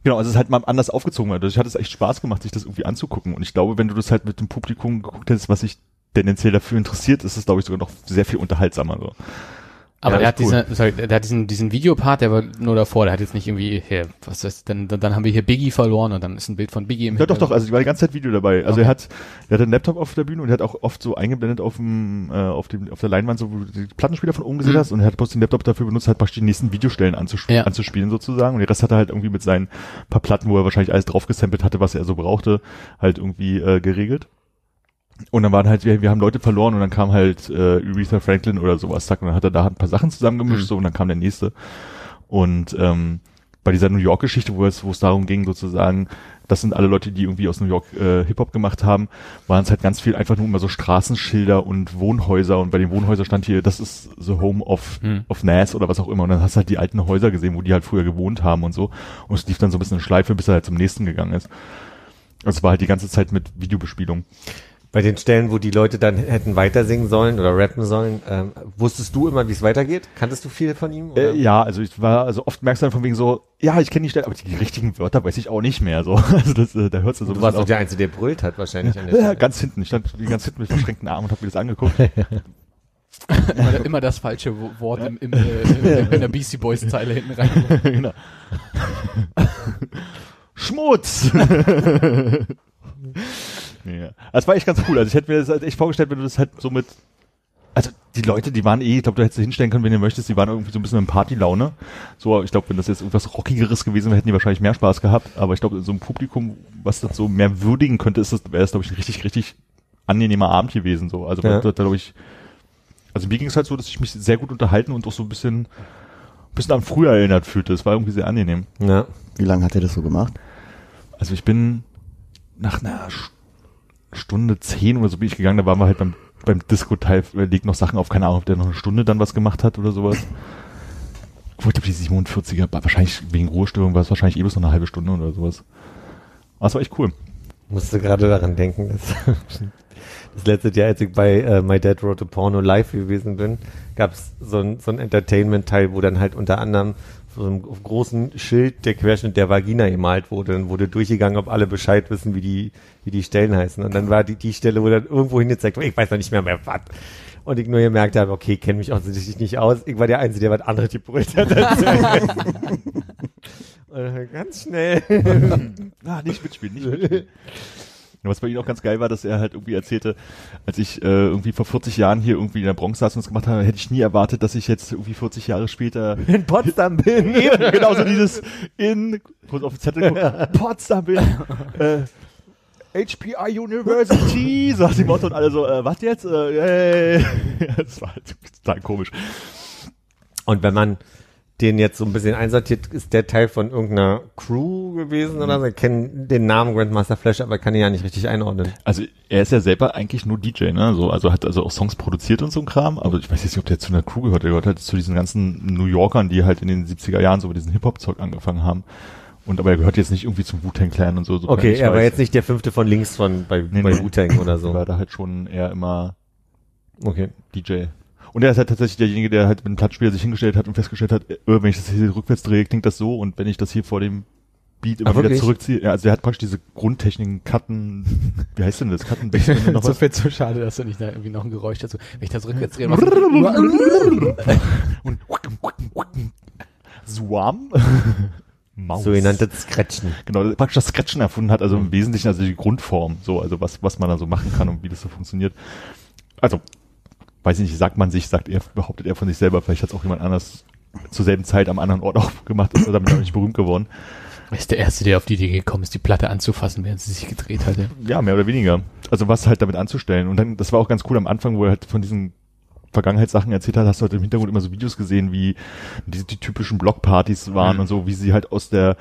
genau, also es ist halt mal anders aufgezogen. Also ich hatte es echt Spaß gemacht, sich das irgendwie anzugucken. Und ich glaube, wenn du das halt mit dem Publikum geguckt hättest, was sich tendenziell dafür interessiert, ist es, glaube ich, sogar noch sehr viel unterhaltsamer. So. Aber Ja, der hat diesen, sorry, der hat diesen, diesen Videopart, der war nur davor, der hat jetzt nicht irgendwie, hier, was ist, dann, dann, dann haben wir hier Biggie verloren und dann ist ein Bild von Biggie im Ja, doch, doch, also ich war die ganze Zeit Video dabei. Also Okay. er hat, er hat einen Laptop auf der Bühne und er hat auch oft so eingeblendet auf dem, äh, auf dem, auf der Leinwand, so wo du die Plattenspieler von oben gesehen Mhm. hast und er hat bloß den Laptop dafür benutzt, halt praktisch die nächsten Videostellen anzusp Ja. anzuspielen sozusagen. Und den Rest hat er halt irgendwie mit seinen paar Platten, wo er wahrscheinlich alles drauf gesampelt hatte, was er so brauchte, halt irgendwie äh, geregelt. Und dann waren halt, wir, wir haben Leute verloren und dann kam halt äh, Aretha Franklin oder sowas, zack, und dann hat er da ein paar Sachen zusammengemischt, Mhm. so, und dann kam der nächste. Und ähm, bei dieser New York-Geschichte, wo es, wo es darum ging, sozusagen, das sind alle Leute, die irgendwie aus New York äh, Hip-Hop gemacht haben, waren es halt ganz viel einfach nur immer so Straßenschilder und Wohnhäuser und bei den Wohnhäusern stand hier, das ist the home of, Hm. of Nas oder was auch immer und dann hast du halt die alten Häuser gesehen, wo die halt früher gewohnt haben und so und es lief dann so ein bisschen eine Schleife, bis er halt zum nächsten gegangen ist. Also es war halt die ganze Zeit mit Videobespielung. Bei den Stellen, wo die Leute dann hätten weiter singen sollen oder rappen sollen, ähm, wusstest du immer, wie es weitergeht? Kanntest du viel von ihm? Oder? Äh, ja, also ich war, also oft merkst du dann von wegen so, ja, ich kenne die Stelle, aber die richtigen Wörter weiß ich auch nicht mehr. So, also das, äh, da hörst du so ein du warst doch der Einzige, der brüllt hat wahrscheinlich an der Ja, ganz hinten. Ich stand wie ganz hinten mit verschränkten Armen und habe mir das angeguckt. immer, immer das falsche Wo- Wort im, im, äh, in, in der Beastie Boys Zeile hinten rein. genau. Schmutz! Ja. Das war echt ganz cool. Also ich hätte mir das halt echt vorgestellt, wenn du das halt so mit, also die Leute, die waren eh, ich glaube, du hättest sie hinstellen können, wenn du möchtest, die waren irgendwie so ein bisschen in Partylaune. So, ich glaube, wenn das jetzt irgendwas Rockigeres gewesen wäre, hätten die wahrscheinlich mehr Spaß gehabt. Aber ich glaube, so ein Publikum, was das so mehr würdigen könnte, ist das, wäre das, glaube ich, ein richtig, richtig angenehmer Abend gewesen. So, also Ja. da, da glaube ich, also mir ging es halt so, dass ich mich sehr gut unterhalten und auch so ein bisschen, ein bisschen an früher erinnert fühlte. Es war irgendwie sehr angenehm. Ja. Wie lange hat er das so gemacht? Also ich bin nach einer Sch- Stunde zehn oder so bin ich gegangen, da waren wir halt beim, beim Disco-Teil, legt noch Sachen auf, keine Ahnung, ob der noch eine Stunde dann was gemacht hat oder sowas. Obwohl, ich glaube, die 47er, war wahrscheinlich wegen Ruhestörung war es wahrscheinlich eh bloß noch eine halbe Stunde oder sowas. Aber es war echt cool. Musste gerade daran denken, dass das letzte Jahr, als ich bei äh, My Dad Wrote a Porno live gewesen bin, gab es so ein, so ein Entertainment-Teil, wo dann halt unter anderem so einem großen Schild der Querschnitt der Vagina gemalt wurde. Dann wurde durchgegangen, ob alle Bescheid wissen, wie die, wie die Stellen heißen. Und dann war die, die Stelle, wo dann irgendwo hingezeigt wurde, ich weiß noch nicht mehr mehr was. Und ich nur gemerkt habe, okay, kenne mich offensichtlich nicht aus. Ich war der Einzige, der was anderes gebrüllt hat. Ganz schnell. Ah, nicht mitspielen, nicht mitspielen. Was bei ihm auch ganz geil war, dass er halt irgendwie erzählte, als ich äh, irgendwie vor 40 Jahren hier irgendwie in der Bronx saß und das gemacht habe, hätte ich nie erwartet, dass ich jetzt irgendwie 40 Jahre später in Potsdam bin. Eben, genau so dieses in, kurz auf den Zettel gucken, Potsdam bin, äh, HPI University, sagt die Motto und alle so, äh, was jetzt? Äh, hey. das war halt total komisch. Und wenn man den jetzt so ein bisschen einsortiert, ist der Teil von irgendeiner Crew gewesen oder so? Ich kenne den Namen Grandmaster Flash, aber kann ihn ja nicht richtig einordnen. Also er ist ja selber eigentlich nur DJ, ne? So, also hat also auch Songs produziert und so ein Kram, aber ich weiß jetzt nicht, ob der zu einer Crew gehört. Der gehört halt zu diesen ganzen New Yorkern, die halt in den 70er Jahren so mit diesem Hip-Hop-Zeug angefangen haben. Und aber er gehört jetzt nicht irgendwie zum Wu-Tang Clan und so. so Okay, er war jetzt nicht der fünfte von links von bei, Nee, bei nee. Wu-Tang oder so. war da halt schon eher immer Okay. DJ. Und er ist halt tatsächlich derjenige, der halt mit dem Plattspieler sich hingestellt hat und festgestellt hat, äh, wenn ich das hier rückwärts drehe, klingt das so und wenn ich das hier vor dem Beat immer Ah, wieder wirklich? zurückziehe, ja, also er hat praktisch diese Grundtechniken, Cutten, wie heißt denn das? Cutten, Bassline, noch so was? zu schade, dass du nicht da irgendwie noch ein Geräusch dazu. Wenn ich das rückwärts drehe, und Swarm? Maus. Sogenannte Scratchen. Genau, praktisch das Scratchen erfunden hat, also im Wesentlichen also die Grundform, so, also was, was man da so machen kann und wie das so funktioniert. Also, weiß ich nicht, sagt man sich, sagt er, behauptet er von sich selber, vielleicht hat es auch jemand anders zur selben Zeit am anderen Ort auch gemacht, ist er damit auch nicht berühmt geworden. Er ist der Erste, der auf die Idee gekommen ist, die Platte anzufassen, während sie sich gedreht hatte. Ja, mehr oder weniger. Also was halt damit anzustellen. Und dann, das war auch ganz cool am Anfang, wo er halt von diesen Vergangenheitssachen erzählt hat, hast du halt im Hintergrund immer so Videos gesehen, wie die, die typischen Blockpartys waren Mhm. und so, wie sie halt aus der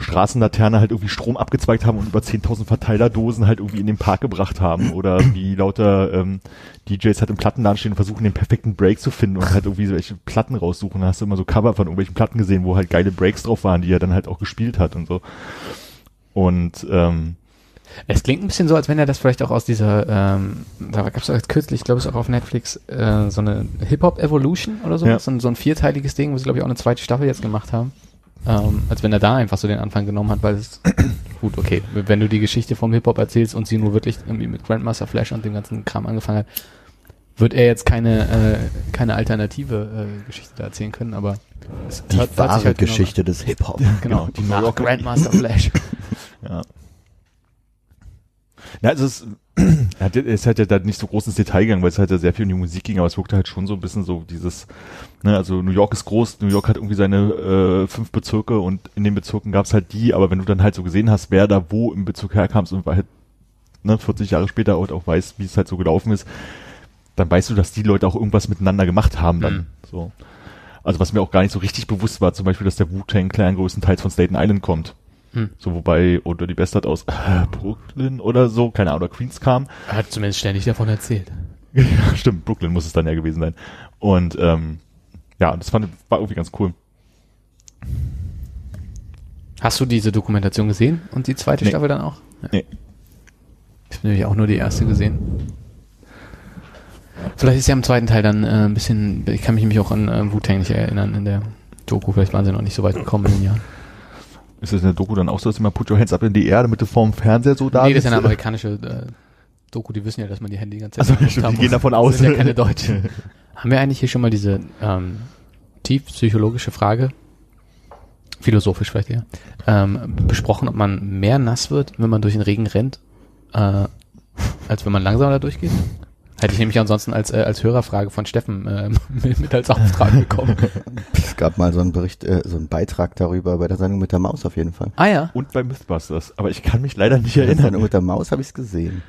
Straßenlaterne halt irgendwie Strom abgezweigt haben und über 10.000 Verteilerdosen halt irgendwie in den Park gebracht haben oder wie lauter ähm, DJs halt im Plattenladen stehen und versuchen den perfekten Break zu finden und halt irgendwie so welche Platten raussuchen. Da hast du immer so Cover von irgendwelchen Platten gesehen, wo halt geile Breaks drauf waren, die er dann halt auch gespielt hat und so. Und ähm, Es klingt ein bisschen so, als wenn er das vielleicht auch aus dieser, ähm, da gab es kürzlich, ich glaube ich, auch auf Netflix, äh, so eine Hip-Hop-Evolution oder so, Ja. so, ein, so ein vierteiliges Ding, wo sie, glaube ich, auch eine zweite Staffel jetzt gemacht haben. Ähm, als wenn er da einfach so den Anfang genommen hat, weil es, gut, okay, wenn du die Geschichte vom Hip-Hop erzählst und sie nur wirklich irgendwie mit Grandmaster Flash und dem ganzen Kram angefangen hat, wird er jetzt keine, äh, keine alternative äh, Geschichte da erzählen können, aber es Die hört- wahre halt genau- Geschichte des Hip-Hop. Genau, Genau, die nach Grandmaster Flash. Ja. Also es, er hat, ja da nicht so groß ins Detail gegangen, weil es halt ja sehr viel um die Musik ging, aber es wirkte halt schon so ein bisschen so dieses, ne, also New York ist groß, New York hat irgendwie seine äh, fünf Bezirke und in den Bezirken gab es halt die, aber wenn du dann halt so gesehen hast, wer da wo im Bezirk herkamst und halt ne, 40 Jahre später halt auch weiß, wie es halt so gelaufen ist, dann weißt du, dass die Leute auch irgendwas miteinander gemacht haben dann. Mhm. So. Also was mir auch gar nicht so richtig bewusst war, zum Beispiel, dass der Wu-Tang Clan größtenteils von Staten Island kommt. Hm. So, wobei, oder die Bastard aus äh, Brooklyn oder so, keine Ahnung, oder Queens kam. Er hat zumindest ständig davon erzählt. ja, stimmt, Brooklyn muss es dann ja gewesen sein. Und ähm, ja, das fand, war irgendwie ganz cool. Hast du diese Dokumentation gesehen und die zweite Nee. Staffel dann auch? Ja. Nee. Ich habe nämlich auch nur die erste gesehen. Vielleicht ist ja im zweiten Teil dann äh, ein bisschen, ich kann mich nämlich auch an äh, Wu-Tang nicht erinnern in der Doku, vielleicht waren sie noch nicht so weit gekommen in den Jahren. Ist das in der Doku dann auch so, dass immer Put Your Hands Up in die Erde, damit du vorm Fernseher so da nee, das ist ja eine amerikanische äh, Doku, die wissen ja, dass man die Hände die ganze Also, Zeit stimmt, haben die gehen davon Das aus. sind ja keine Deutschen. Haben wir eigentlich hier schon mal diese ähm, tief psychologische Frage, philosophisch vielleicht eher, ähm, besprochen, ob man mehr nass wird, wenn man durch den Regen rennt, äh, als wenn man langsamer da durchgeht? Hätte ich nämlich ansonsten als, äh, als Hörerfrage von Steffen äh, mit, als Auftrag bekommen. Es gab mal so einen Bericht, äh, so einen Beitrag darüber bei der Sendung mit der Maus auf jeden Fall. ah ja. Und bei Mythbusters. Aber ich kann mich leider nicht Bei der erinnern. Sendung mit der Maus habe ich es gesehen.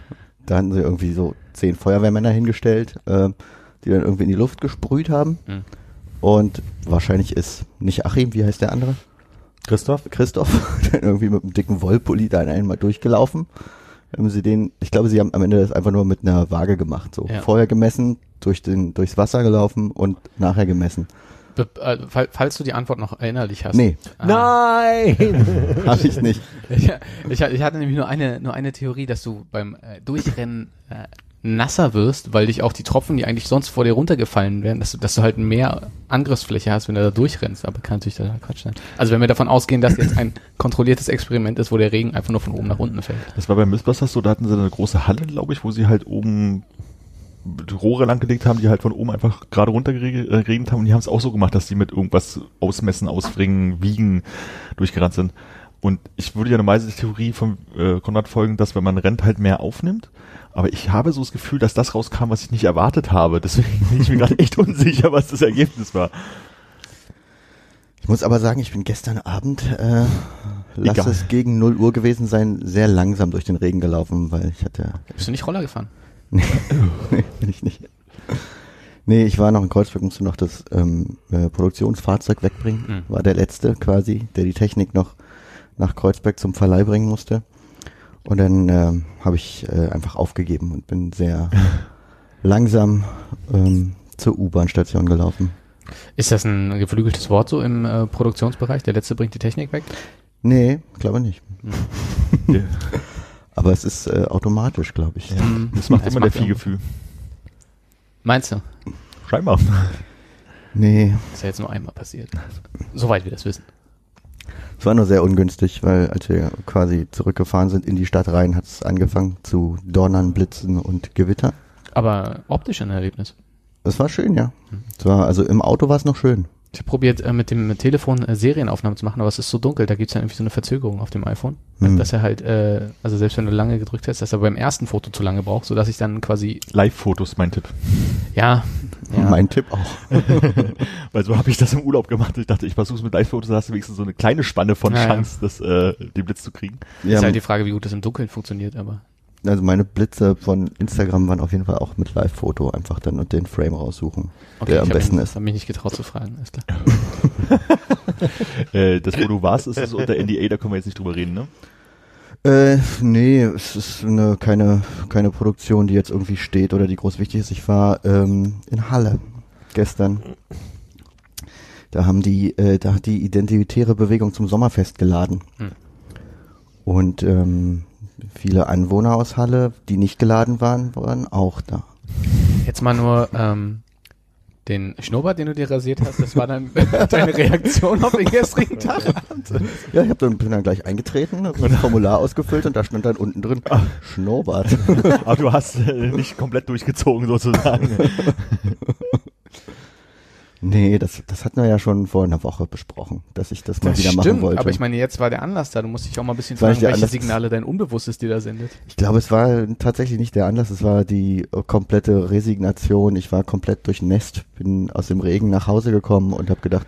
Da hatten sie irgendwie so zehn Feuerwehrmänner hingestellt, äh, die dann irgendwie in die Luft gesprüht haben. Hm. Und wahrscheinlich ist nicht Achim, wie heißt der andere? Christoph? Christoph, dann irgendwie mit einem dicken Wollpulli da einmal durchgelaufen. Haben sie den, ich glaube, sie haben am Ende das einfach nur mit einer Waage gemacht. So Ja. vorher gemessen, durch den, durchs Wasser gelaufen und nachher gemessen. Be äh, fall- falls du die Antwort noch erinnerlich hast. Nee, Ah. Nein! habe ich nicht. Ich, ich, ich hatte nämlich nur eine, nur eine Theorie, dass du beim äh, Durchrennen äh, nasser wirst, weil dich auch die Tropfen, die eigentlich sonst vor dir runtergefallen wären, dass du, dass du halt mehr Angriffsfläche hast, wenn du da durchrennst. Aber kann natürlich total Quatsch sein. Also wenn wir davon ausgehen, dass jetzt ein kontrolliertes Experiment ist, wo der Regen einfach nur von oben nach unten fällt. Das war bei Mythbusters so, da hatten sie eine große Halle, glaube ich, wo sie halt oben Rohre langgelegt haben, die halt von oben einfach gerade runter gere- geregnet haben und die haben es auch so gemacht, dass die mit irgendwas ausmessen, ausbringen, wiegen durchgerannt sind. Und ich würde ja normalerweise die Theorie von äh, Konrad folgen, dass wenn man rennt, halt mehr aufnimmt. Aber ich habe so das Gefühl, dass das rauskam, was ich nicht erwartet habe. Deswegen bin ich mir gerade echt unsicher, was das Ergebnis war. Ich muss aber sagen, ich bin gestern Abend, äh, lass Egal. es gegen 0 Uhr gewesen sein, sehr langsam durch den Regen gelaufen, weil ich hatte, Bist du nicht Roller gefahren? nee, bin ich nicht. Nee, ich war noch in Kreuzberg, musste noch das ähm, äh, Produktionsfahrzeug wegbringen. Mhm. War der letzte quasi, der die Technik noch nach Kreuzberg zum Verleih bringen musste. Und dann ähm, habe ich äh, einfach aufgegeben und bin sehr langsam ähm, zur U-Bahn-Station gelaufen. Ist das ein geflügeltes Wort so im äh, Produktionsbereich? Der letzte bringt die Technik weg? Nee, glaube nicht. Ja. Aber es ist äh, automatisch, glaube ich. Mhm. Das macht Es immer der macht Viehgefühl. Meinst du? Scheinbar. Nee, Ist ja jetzt nur einmal passiert. Soweit wir das wissen. Es war nur sehr ungünstig, weil als wir quasi zurückgefahren sind in die Stadt rein, hat es angefangen zu Donnern, Blitzen und Gewitter. Aber optisch ein Erlebnis. Es war schön, ja. Es war, also im Auto war es noch schön. Ich habe probiert, äh, mit dem Telefon äh, Serienaufnahmen zu machen, aber es ist so dunkel, da gibt's ja irgendwie so eine Verzögerung auf dem iPhone. Hm. Dass er halt, äh, also selbst wenn du lange gedrückt hast, dass er beim ersten Foto zu lange braucht, sodass ich dann quasi, Live-Fotos, mein Tipp. ja, ja Mein Tipp auch. Weil so habe ich das im Urlaub gemacht. Ich dachte, ich versuche es mit Live-Fotos, da hast du wenigstens so eine kleine Spanne von Ja, ja. Chance, das, äh, den Blitz zu kriegen. Ja, ist halt die Frage, wie gut das im Dunkeln funktioniert, aber also meine Blitze von Instagram waren auf jeden Fall auch mit Live-Foto einfach dann und den Frame raussuchen, okay, der am ich besten mich, ist. hab mich nicht getraut zu fragen, ist klar. Äh, das, wo du warst, ist es unter NDA, da können wir jetzt nicht drüber reden, ne? Äh, nee, es ist eine, keine, keine Produktion, die jetzt irgendwie steht oder die groß wichtig ist. Ich war ähm, in Halle gestern. Da haben die, äh, da hat die Identitäre Bewegung zum Sommerfest geladen. Hm. Und ähm, viele Anwohner aus Halle, die nicht geladen waren, waren auch da. Jetzt mal nur ähm, den Schnurrbart, den du dir rasiert hast, das war dann deine Reaktion auf den gestrigen Tag. Ja, ich hab dann, bin dann gleich eingetreten, hab ein Formular ausgefüllt und da stand dann unten drin Schnurrbart. Aber du hast äh, nicht komplett durchgezogen sozusagen. nee, das, das hatten wir ja schon vor einer Woche besprochen, dass ich das mal Das wieder machen stimmt, wollte. aber ich meine, jetzt war der Anlass da. Du musst dich auch mal ein bisschen war fragen, welche. Signale dein Unbewusstes dir da sendet. Ich glaube, es war tatsächlich nicht der Anlass, es war die äh, komplette Resignation. Ich war komplett durchnässt, bin aus dem Regen nach Hause gekommen und habe gedacht,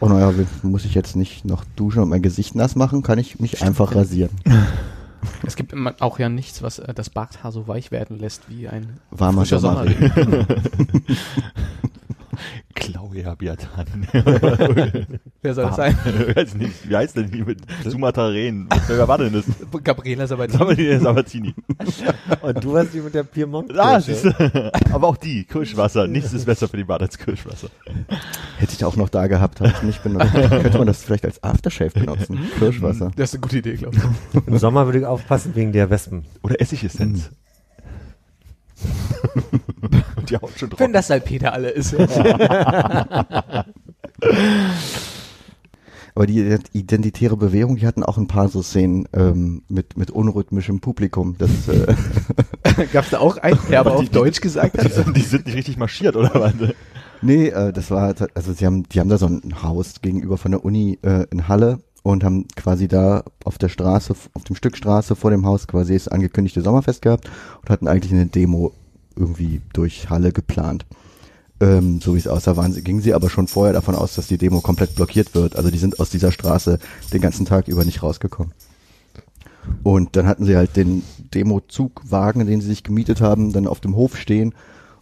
oh naja, muss ich jetzt nicht noch duschen und mein Gesicht nass machen, kann ich mich einfach rasieren. Es gibt immer auch ja nichts, was äh, das Barthaar so weich werden lässt wie ein Warmer frischer Sommerregen. Claudia Biatan. Wer soll das sein? Weiß nicht, wie heißt denn die mit Sumataren? Wer war denn das? Gabriela Sabatini. Sabatini. Und du hast die mit der Piemont. Ah, siehst du. Aber auch die, Kirschwasser. Nichts ist besser für die Bart als Kirschwasser. Hätte ich auch noch da gehabt, habe ich nicht benutzt. Könnte man das vielleicht als Aftershave benutzen? Kirschwasser. Das ist eine gute Idee, glaube ich. Im Sommer würde ich aufpassen wegen der Wespen. Oder Essigessenz. Und die Haut schon drauf. Wenn das Salpeter alle ist. Aber die identitäre Bewegung, die hatten auch ein paar so Szenen ähm, mit, mit unrhythmischem Publikum. Das, äh, Gab's da auch einen, der aber auf Deutsch gesagt Die hat? sind, die sind nicht richtig marschiert, oder was? Nee, äh, das war, also sie haben, die haben da so ein Haus gegenüber von der Uni äh, in Halle und haben quasi da auf der Straße, auf dem Stück Straße vor dem Haus quasi das angekündigte Sommerfest gehabt und hatten eigentlich eine Demo irgendwie durch Halle geplant. Ähm, so wie es aussah, waren gingen sie aber schon vorher davon aus, dass die Demo komplett blockiert wird. Also die sind aus dieser Straße den ganzen Tag über nicht rausgekommen. Und dann hatten sie halt den Demo-Zugwagen, den sie sich gemietet haben, dann auf dem Hof stehen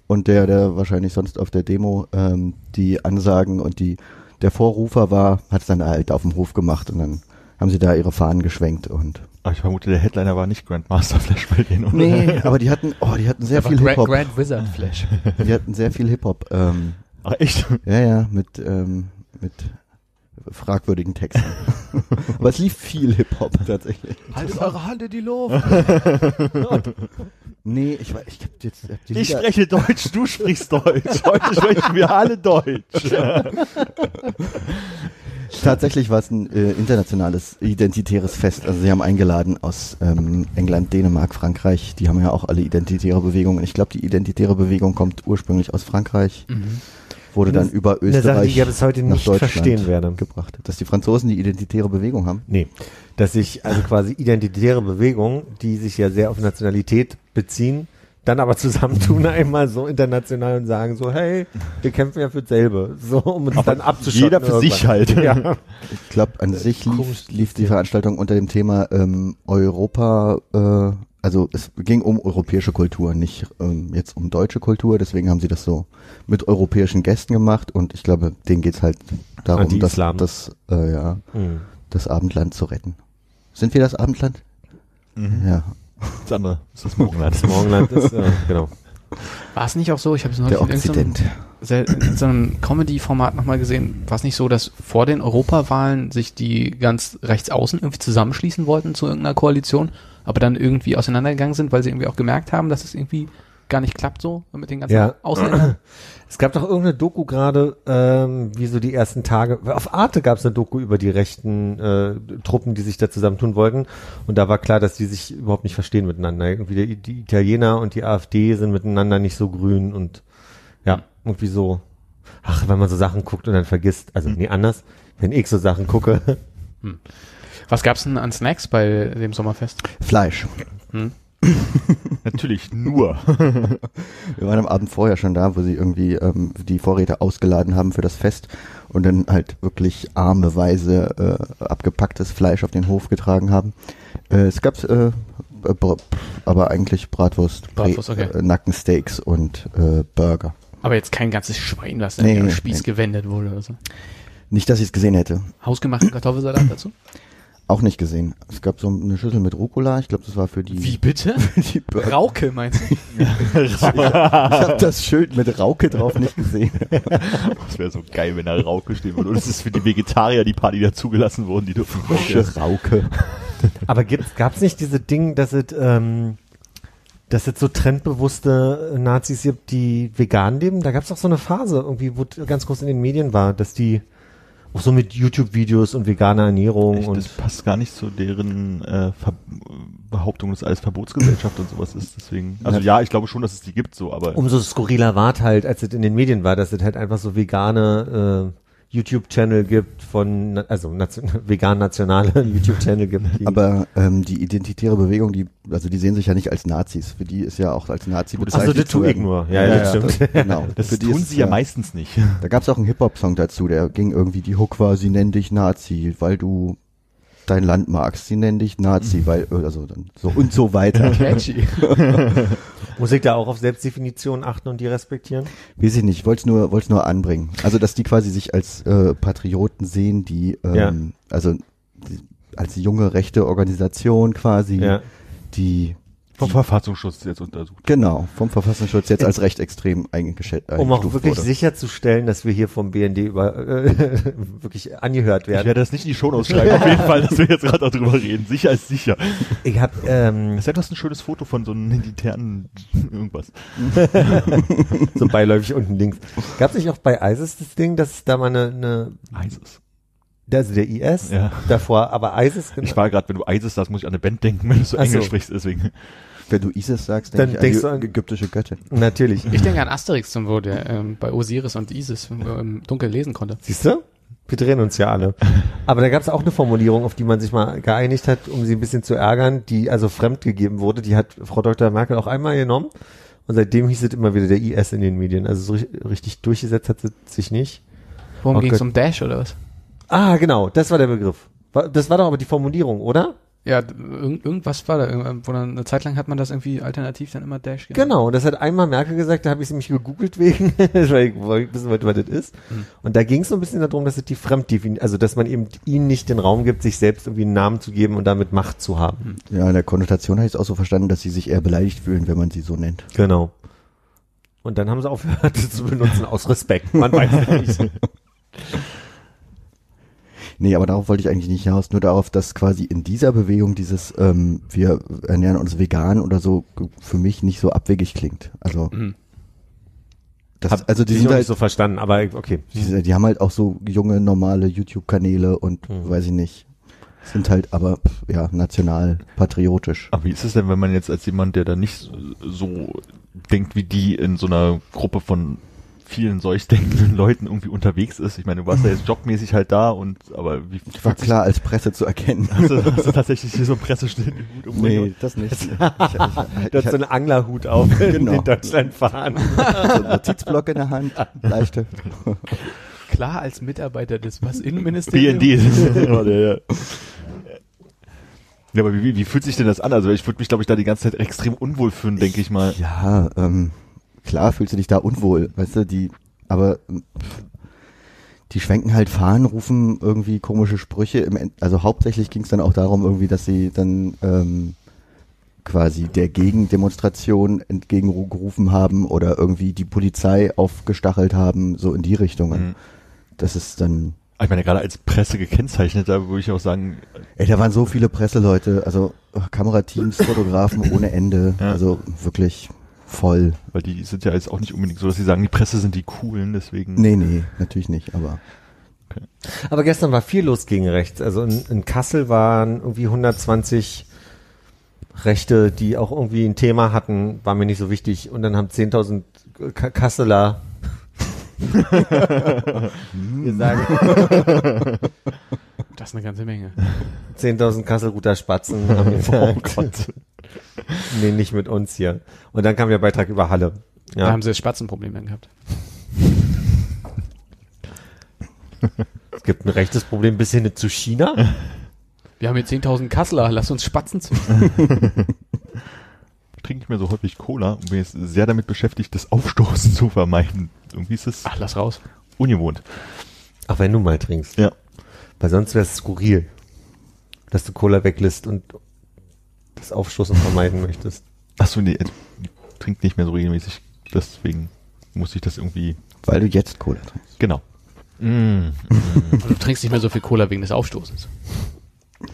und der, der wahrscheinlich sonst auf der Demo ähm, die Ansagen und die der Vorrufer war, hat es dann halt auf dem Hof gemacht und dann haben sie da ihre Fahnen geschwenkt und Aber ich vermute, der Headliner war nicht Grandmaster Flash bei denen, oder? nee, aber die hatten, oh, die hatten sehr Aber viel Grand, Hip-Hop. Grand Wizard Flash. Die hatten sehr viel Hip-Hop. Ähm, Ach, echt? ja, ja, mit, ähm, mit fragwürdigen Texten. aber es lief viel Hip-Hop tatsächlich. Haltet eure Hand in die Luft. Nee, ich weiß, ich hab jetzt hab die Ich Lieder- spreche Deutsch, du sprichst Deutsch. Heute sprechen wir alle Deutsch. Tatsächlich war es ein äh, internationales identitäres Fest. Also sie haben eingeladen aus ähm, England, Dänemark, Frankreich. Die haben ja auch alle identitäre Bewegungen. Ich glaube, die identitäre Bewegung kommt ursprünglich aus Frankreich, wurde dann über Eine Sache, die Österreich ich ja bis heute nach nicht Deutschland verstehen werde. gebracht. Dass die Franzosen die identitäre Bewegung haben. Nee, dass sich also quasi identitäre Bewegungen, die sich ja sehr auf Nationalität beziehen, dann aber zusammentun einmal so international und sagen so, hey, wir kämpfen ja für dasselbe, so um uns dann abzuschotten. jeder für sich irgendwann. halt. Ja. Ich glaube, an sich lief, lief die Veranstaltung unter dem Thema ähm, Europa, äh, also es ging um europäische Kultur, nicht ähm, jetzt um deutsche Kultur, deswegen haben sie das so mit europäischen Gästen gemacht und ich glaube, denen geht's halt darum, das, Anti-Islam. das, äh, ja, Hm. das Abendland zu retten. Sind wir das Abendland? Mhm. Ja. Das andere ist das Morgenland. Das Morgenland ist, äh, genau. War es nicht auch so, ich habe es neulich Der in irgendeinem Okzident. in so einem Comedy-Format nochmal gesehen, war es nicht so, dass vor den Europawahlen sich die ganz rechts außen irgendwie zusammenschließen wollten zu irgendeiner Koalition, aber dann irgendwie auseinandergegangen sind, weil sie irgendwie auch gemerkt haben, dass es irgendwie gar nicht klappt so mit den ganzen Ja. Ausländern. Es gab doch irgendeine Doku gerade, ähm, wie so die ersten Tage. Auf Arte gab es eine Doku über die rechten äh, Truppen, die sich da zusammentun wollten. Und da war klar, dass die sich überhaupt nicht verstehen miteinander. Irgendwie die, die Italiener und die AfD sind miteinander nicht so grün und ja, irgendwie so. Ach, wenn man so Sachen guckt und dann vergisst, also nee, anders, wenn ich so Sachen gucke. Was gab's denn an Snacks bei dem Sommerfest? Fleisch. Natürlich nur. Wir waren am Abend vorher schon da, wo sie irgendwie ähm, die Vorräte ausgeladen haben für das Fest und dann halt wirklich armeweise äh, abgepacktes Fleisch auf den Hof getragen haben. Äh, es gab äh, äh, aber eigentlich Bratwurst, Bratwurst, okay. äh, Nackensteaks und äh, Burger. Aber jetzt kein ganzes Schwein, was nee, am nee, Spieß nee. gewendet wurde oder so. Nicht, dass ich es gesehen hätte. Hausgemachten Kartoffelsalat dazu? Auch nicht gesehen. Es gab so eine Schüssel mit Rucola. Ich glaube, das war für die, Wie bitte? die Burger. Rauke meinst du? Ich habe das Schild mit Rauke drauf nicht gesehen. Das wäre so geil, wenn da Rauke stehen würde. Und es ist für die Vegetarier die Party, die da zugelassen wurden, die dürfen Frische Rauke. Aber gibt's, gab's nicht diese Ding, dass es, ähm, dass es so trendbewusste Nazis gibt, die vegan leben? Da gab's doch so eine Phase irgendwie, wo es ganz groß in den Medien war, dass die auch so mit YouTube-Videos und veganer Ernährung Echt, und das passt gar nicht zu deren äh, Ver Behauptung, dass alles Verbotsgesellschaft und sowas ist. Deswegen, also ja, ich glaube schon, dass es die gibt, so, aber umso skurriler war es halt, als es in den Medien war, dass es halt einfach so vegane äh, YouTube-Channel gibt von, also nation, vegan nationale YouTube-Channel gibt. Aber ähm, die identitäre Bewegung, die, also die sehen sich ja nicht als Nazis. Für die ist ja auch als Nazi bezeichnet. also das tue ich nur. Ja, ja, das stimmt. Das, genau. das Für tun sie es ja meistens nicht. Da gab es auch einen Hip-Hop-Song dazu, der ging irgendwie, die Hook war, sie nennen dich Nazi, weil du dein Land magst. Sie nennen dich Nazi, weil, also dann so und so weiter. Catchy. Muss ich da auch auf Selbstdefinition achten und die respektieren? Weiß ich nicht, ich wollte es nur, wollt's nur anbringen. Also, dass die quasi sich als äh, Patrioten sehen, die, ähm, Ja. also die, als junge rechte Organisation quasi, Ja. die Vom Verfassungsschutz jetzt untersucht. genau vom Verfassungsschutz jetzt als rechtsextrem eingeschätzt Um auch wirklich wurde. sicherzustellen, dass wir hier vom BND über äh, wirklich angehört Ich werden. werde das nicht in die Shownotes schreiben, auf jeden Fall, dass wir jetzt gerade darüber reden. Sicher ist sicher. Ich habe ähm, Das ist etwas ein schönes Foto von so einem internen irgendwas. so beiläufig unten links. Gab es nicht auch bei ISIS das Ding, dass es da mal eine, eine ISIS. also der IS Ja. davor, aber ISIS Ich war gerade, wenn du ISIS sagst, muss ich an eine Band denken, wenn du so Ach so. Englisch sprichst, deswegen. Wenn du ISIS sagst, Dann denk denkst ich du an ägyptische Göttin. natürlich. Ich denke an Asterix, zum wo der ähm, bei Osiris und Isis im Dunkeln lesen konnte. Siehst du? Wir drehen uns ja alle. Aber da gab es auch eine Formulierung, auf die man sich mal geeinigt hat, um sie ein bisschen zu ärgern, die also fremd gegeben wurde. Die hat Frau Dr. Merkel auch einmal genommen. Und seitdem hieß es immer wieder der IS in den Medien. Also so ri- richtig durchgesetzt hat es sich nicht. Worum Oh ging es um Dash oder was? Ah, genau, das war der Begriff. Das war doch aber die Formulierung, oder? Ja, irgend, irgendwas war da, wo dann eine Zeit lang hat man das irgendwie alternativ dann immer Dash genannt. Genau, und das hat einmal Merkel gesagt, da habe ich sie mich gegoogelt wegen, weil ich wollte wissen wollte, was das ist. Und da ging es so ein bisschen darum, dass es die Fremddefinition, also dass man eben ihnen nicht den Raum gibt, sich selbst irgendwie einen Namen zu geben und damit Macht zu haben. Ja, in der Konnotation habe ich es auch so verstanden, dass sie sich eher beleidigt fühlen, wenn man sie so nennt. Genau. Und dann haben sie aufgehört, das zu benutzen aus Respekt. Man weiß es nicht. Nee, aber darauf wollte ich eigentlich nicht hinaus, nur darauf, dass quasi in dieser Bewegung dieses ähm, wir ernähren uns vegan oder so für mich nicht so abwegig klingt. Also Mhm. das, Hab also die sind halt nicht so verstanden, aber okay. die, die haben halt auch so junge normale YouTube-Kanäle und Mhm. weiß ich nicht, sind halt aber ja national patriotisch. Aber wie ist es denn, wenn man jetzt als jemand, der da nicht so denkt wie die in so einer Gruppe von vielen solch denkenden Leuten irgendwie unterwegs ist? Ich meine, du warst ja jetzt jobmäßig halt da und aber wie War klar als Presse zu erkennen. Hast du, hast du tatsächlich hier so einen Presseschnitt im Hut um nee, das nicht. Ich, ich, Du hast so einen Anglerhut auf Genau. in Deutschland fahren. so einen Notizblock in der Hand, leichte. Klar als Mitarbeiter des was Innenministeriums. BND. ja, ja, ja. Ja, aber wie, wie fühlt sich denn das an? Also ich würde mich, glaube ich, da die ganze Zeit extrem unwohl fühlen, denke ich mal. Ja, ähm, klar fühlst du dich da unwohl, weißt du, die, aber ähm, die schwenken halt Fahnen, rufen irgendwie komische Sprüche. Im End, also hauptsächlich ging es dann auch darum, irgendwie, dass sie dann ähm, quasi der Gegendemonstration entgegengerufen haben oder irgendwie die Polizei aufgestachelt haben, so in die Richtungen. Mhm. Das ist dann, Ich meine, gerade als Presse gekennzeichnet, da würde ich auch sagen, ey, da waren so viele Presseleute, also Kamerateams, Fotografen ohne Ende, Ja. also wirklich voll. weil die sind ja jetzt auch nicht unbedingt so, dass sie sagen, die Presse sind die coolen, deswegen. Nee, nee, natürlich nicht, aber Aber gestern war viel los gegen rechts. Also in, in Kassel waren irgendwie 120 Rechte, die auch irgendwie ein Thema hatten, war mir nicht so wichtig. Und dann haben 10.000 Ka- Kasseler gesagt, Das ist eine ganze Menge. 10.000 Kasselruter Spatzen haben Oh Gott. nee, nicht mit uns hier. Und dann kam der Beitrag über Halle. Da Ja. haben sie das Spatzenproblem dann gehabt. Es gibt ein rechtes Problem bis hin zu China. Wir haben hier 10.000 Kasseler, lass uns Spatzen züchten. Ich trinke nicht mehr so häufig Cola und bin jetzt sehr damit beschäftigt, das Aufstoßen zu vermeiden. Irgendwie ist es Ach, lass raus. ungewohnt. Ach, wenn du mal trinkst. Ja. Weil sonst wäre es skurril, dass du Cola weglässt und das Aufstoßen vermeiden möchtest. Achso, nee, ich trinke nicht mehr so regelmäßig. Deswegen muss ich das irgendwie. weil du jetzt Cola trinkst. Genau. Mm. Und du trinkst nicht mehr so viel Cola wegen des Aufstoßens.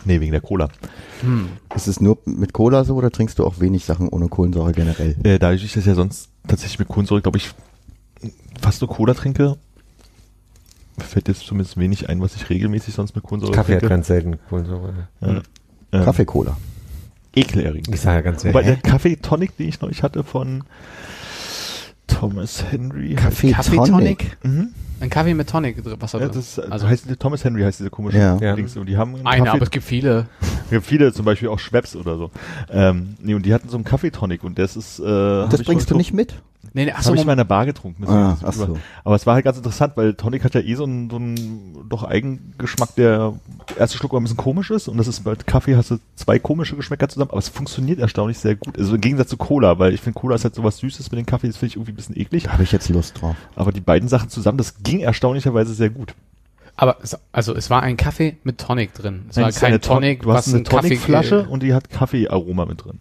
Nee, wegen der Cola. Ist es nur mit Cola so oder trinkst du auch wenig Sachen ohne Kohlensäure generell? Äh, dadurch, dass ich das ja sonst tatsächlich mit Kohlensäure, glaube ich, fast nur Cola trinke, fällt jetzt zumindest wenig ein, was ich regelmäßig sonst mit Kohlensäure Kaffee hat trinke. ganz selten Kohlensäure. Ja. Ähm, Kaffee-Cola. Ekelerregend. Ich sage ja ganz Wobei der. Kaffee-Tonic, den ich neulich hatte von Thomas Henry. Kaffee, Kaffee Tonic. Tonic? Mhm. Ein Kaffee mit Tonic, Wasser Ja, drin. das ist, also heißt, Thomas Henry heißt diese komische. Ja. Dings. Und die haben einen eine, Kaffee- aber es gibt viele. Gibt viele, zum Beispiel auch Schweppes oder so. Ähm, nee, und die hatten so einen Kaffeetonic und das ist. Äh, Das bringst du nicht mit? Nee, nee, habe ich mal in der Bar getrunken. Ah, ach so. Aber es war halt ganz interessant, weil Tonic hat ja eh so einen, so einen doch Eigengeschmack, der erste Schluck war ein bisschen komisch ist und das ist bei Kaffee hast du zwei komische Geschmäcker zusammen, aber es funktioniert erstaunlich sehr gut. Also im Gegensatz zu Cola, weil ich finde Cola ist halt sowas Süßes mit dem Kaffee, das finde ich irgendwie ein bisschen eklig. Da habe ich jetzt Lust drauf. Aber die beiden Sachen zusammen, das ging erstaunlicherweise sehr gut. Aber es, also es war ein Kaffee mit Tonic drin. Es war Nein, es ist kein Tonic, du hast was eine ein Tonicflasche und die hat Kaffeearoma mit drin.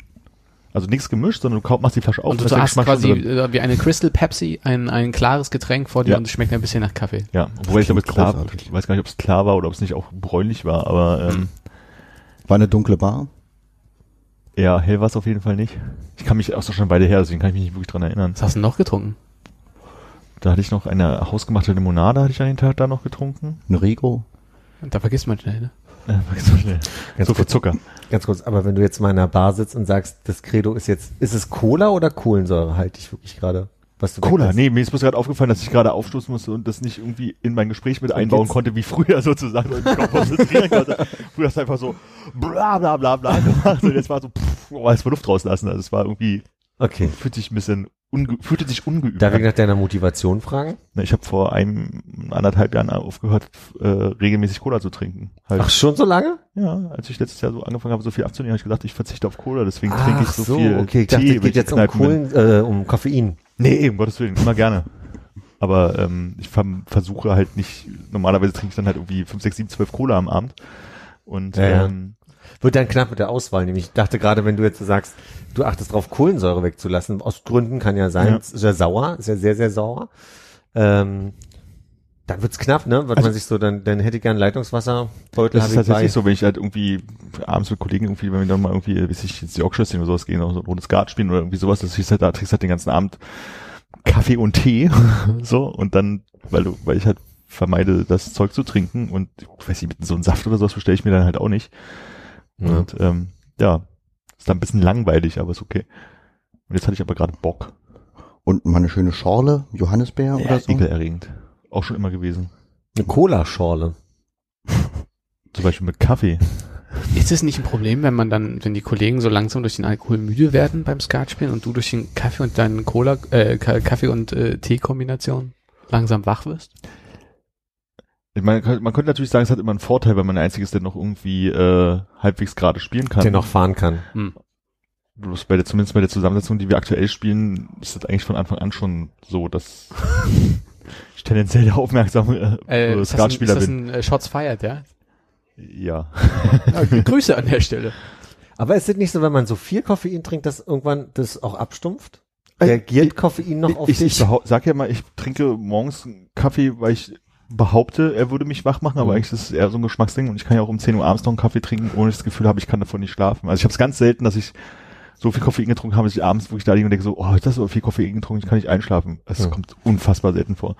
Also nichts gemischt, sondern du machst die Flasche auf und du ist der hast Geschmack quasi drin. äh, wie eine Crystal Pepsi ein, ein klares Getränk vor dir Ja. und es schmeckt ein bisschen nach Kaffee. Ja, wobei ich glaube, es klingt klar, ich weiß gar nicht, ob es klar war oder ob es nicht auch bräunlich war, aber ähm, War eine dunkle Bar? ja, hell war es auf jeden Fall nicht. Ich kann mich auch so schon beide her, deswegen kann ich mich nicht wirklich dran erinnern. Was hast du noch getrunken? Da hatte ich noch eine hausgemachte Limonade, hatte ich an den Tag da noch getrunken. Ein Rigo? Da vergisst man schnell, ne? Äh, war so schnell. Ganz so viel. Zucker. Ganz kurz, aber wenn du jetzt mal in einer Bar sitzt und sagst, das Credo ist jetzt, ist es Cola oder Kohlensäure halte ich wirklich gerade? Was du Cola, nee, mir ist bloß gerade aufgefallen, dass ich gerade aufstoßen musste und das nicht irgendwie in mein Gespräch mit einbauen jetzt- konnte, wie früher sozusagen. Und ich konzentrieren konnte. Früher hast du einfach so bla bla bla bla gemacht und jetzt war so, pff, oh, jetzt mal Luft rauslassen. Also es war irgendwie, Okay. fühlt sich ein bisschen unge fühlte sich ungeübt Darf ich nach deiner Motivation fragen? Ne, Ich habe vor einem anderthalb Jahren aufgehört, äh, regelmäßig Cola zu trinken. Halt, Ach, schon so lange? ja, als ich letztes Jahr so angefangen habe, so viel abzunehmen, habe ich gesagt, ich verzichte auf Cola, deswegen trinke ich Ach so, viel okay, ich Tee, dachte, es geht jetzt um. Kohlen, äh, um Koffein. Nee, um Gottes Willen, immer gerne. Aber ähm, ich ver versuche halt nicht, normalerweise trinke ich dann halt irgendwie 5, 6, 7, 12 Cola am Abend. Und Ja, ja. ähm, Wird dann knapp mit der Auswahl, nämlich ich dachte gerade, wenn du jetzt so sagst, du achtest drauf, Kohlensäure wegzulassen, aus Gründen kann ja sein, Ja. ist ja sauer, ist ja sehr, sehr sauer, ähm, dann wird's knapp, ne? Weil Also- man sich so, dann, dann hätte ich gern Leitungswasserbeutel, das ist ich tatsächlich so, wenn ich halt irgendwie abends mit Kollegen irgendwie, wenn wir dann mal irgendwie, weiß ich, jetzt die Yorkshire oder sowas gehen, oder so ein rundes Skat spielen oder irgendwie sowas, das ist halt, da trinkst halt den ganzen Abend Kaffee und Tee, so, und dann, weil du, weil ich halt vermeide, das Zeug zu trinken und, ich weiß nicht, mit so einem Saft oder sowas bestelle ich mir dann halt auch nicht. Ja. Und, ähm, ja, ist dann ein bisschen langweilig, aber ist okay. Und jetzt hatte ich aber gerade Bock. Und mal eine schöne Schorle, Johannisbeer oder so. Ekelerregend. Auch schon immer gewesen. Eine Cola-Schorle. Zum Beispiel mit Kaffee. Ist es nicht ein Problem, wenn man dann, wenn die Kollegen so langsam durch den Alkohol müde werden beim Skatspielen und du durch den Kaffee und deinen Cola, äh, Ka- Kaffee und äh, Tee-Kombination langsam wach wirst? Ich meine, man könnte natürlich sagen, es hat immer einen Vorteil, wenn man der Einzige ist, der noch irgendwie äh, halbwegs gerade spielen kann. Der noch fahren kann. Bloß bei der, zumindest bei der Zusammensetzung, die wir aktuell spielen, ist das eigentlich von Anfang an schon so, dass ich tendenziell der aufmerksame äh, Äh, das, ein, ist Skatspieler das bin. ein äh, Shots fired, ja? Ja. ja Grüße an der Stelle. Aber ist es nicht so, wenn man so viel Koffein trinkt, dass irgendwann das auch abstumpft? Reagiert Koffein noch auf ich, ich dich? behau- sag ja mal, ich trinke morgens Kaffee, weil ich behaupte, er würde mich wach machen, aber Mhm. eigentlich ist es eher so ein Geschmacksding und ich kann ja auch um 10 Uhr abends noch einen Kaffee trinken, ohne ich das Gefühl habe, ich kann davon nicht schlafen. Also ich habe es ganz selten, dass ich so viel Koffein getrunken habe, dass ich abends wirklich da liege und denke so, oh, das ist aber viel Koffein getrunken, ich kann nicht einschlafen. Das Ja. kommt unfassbar selten vor.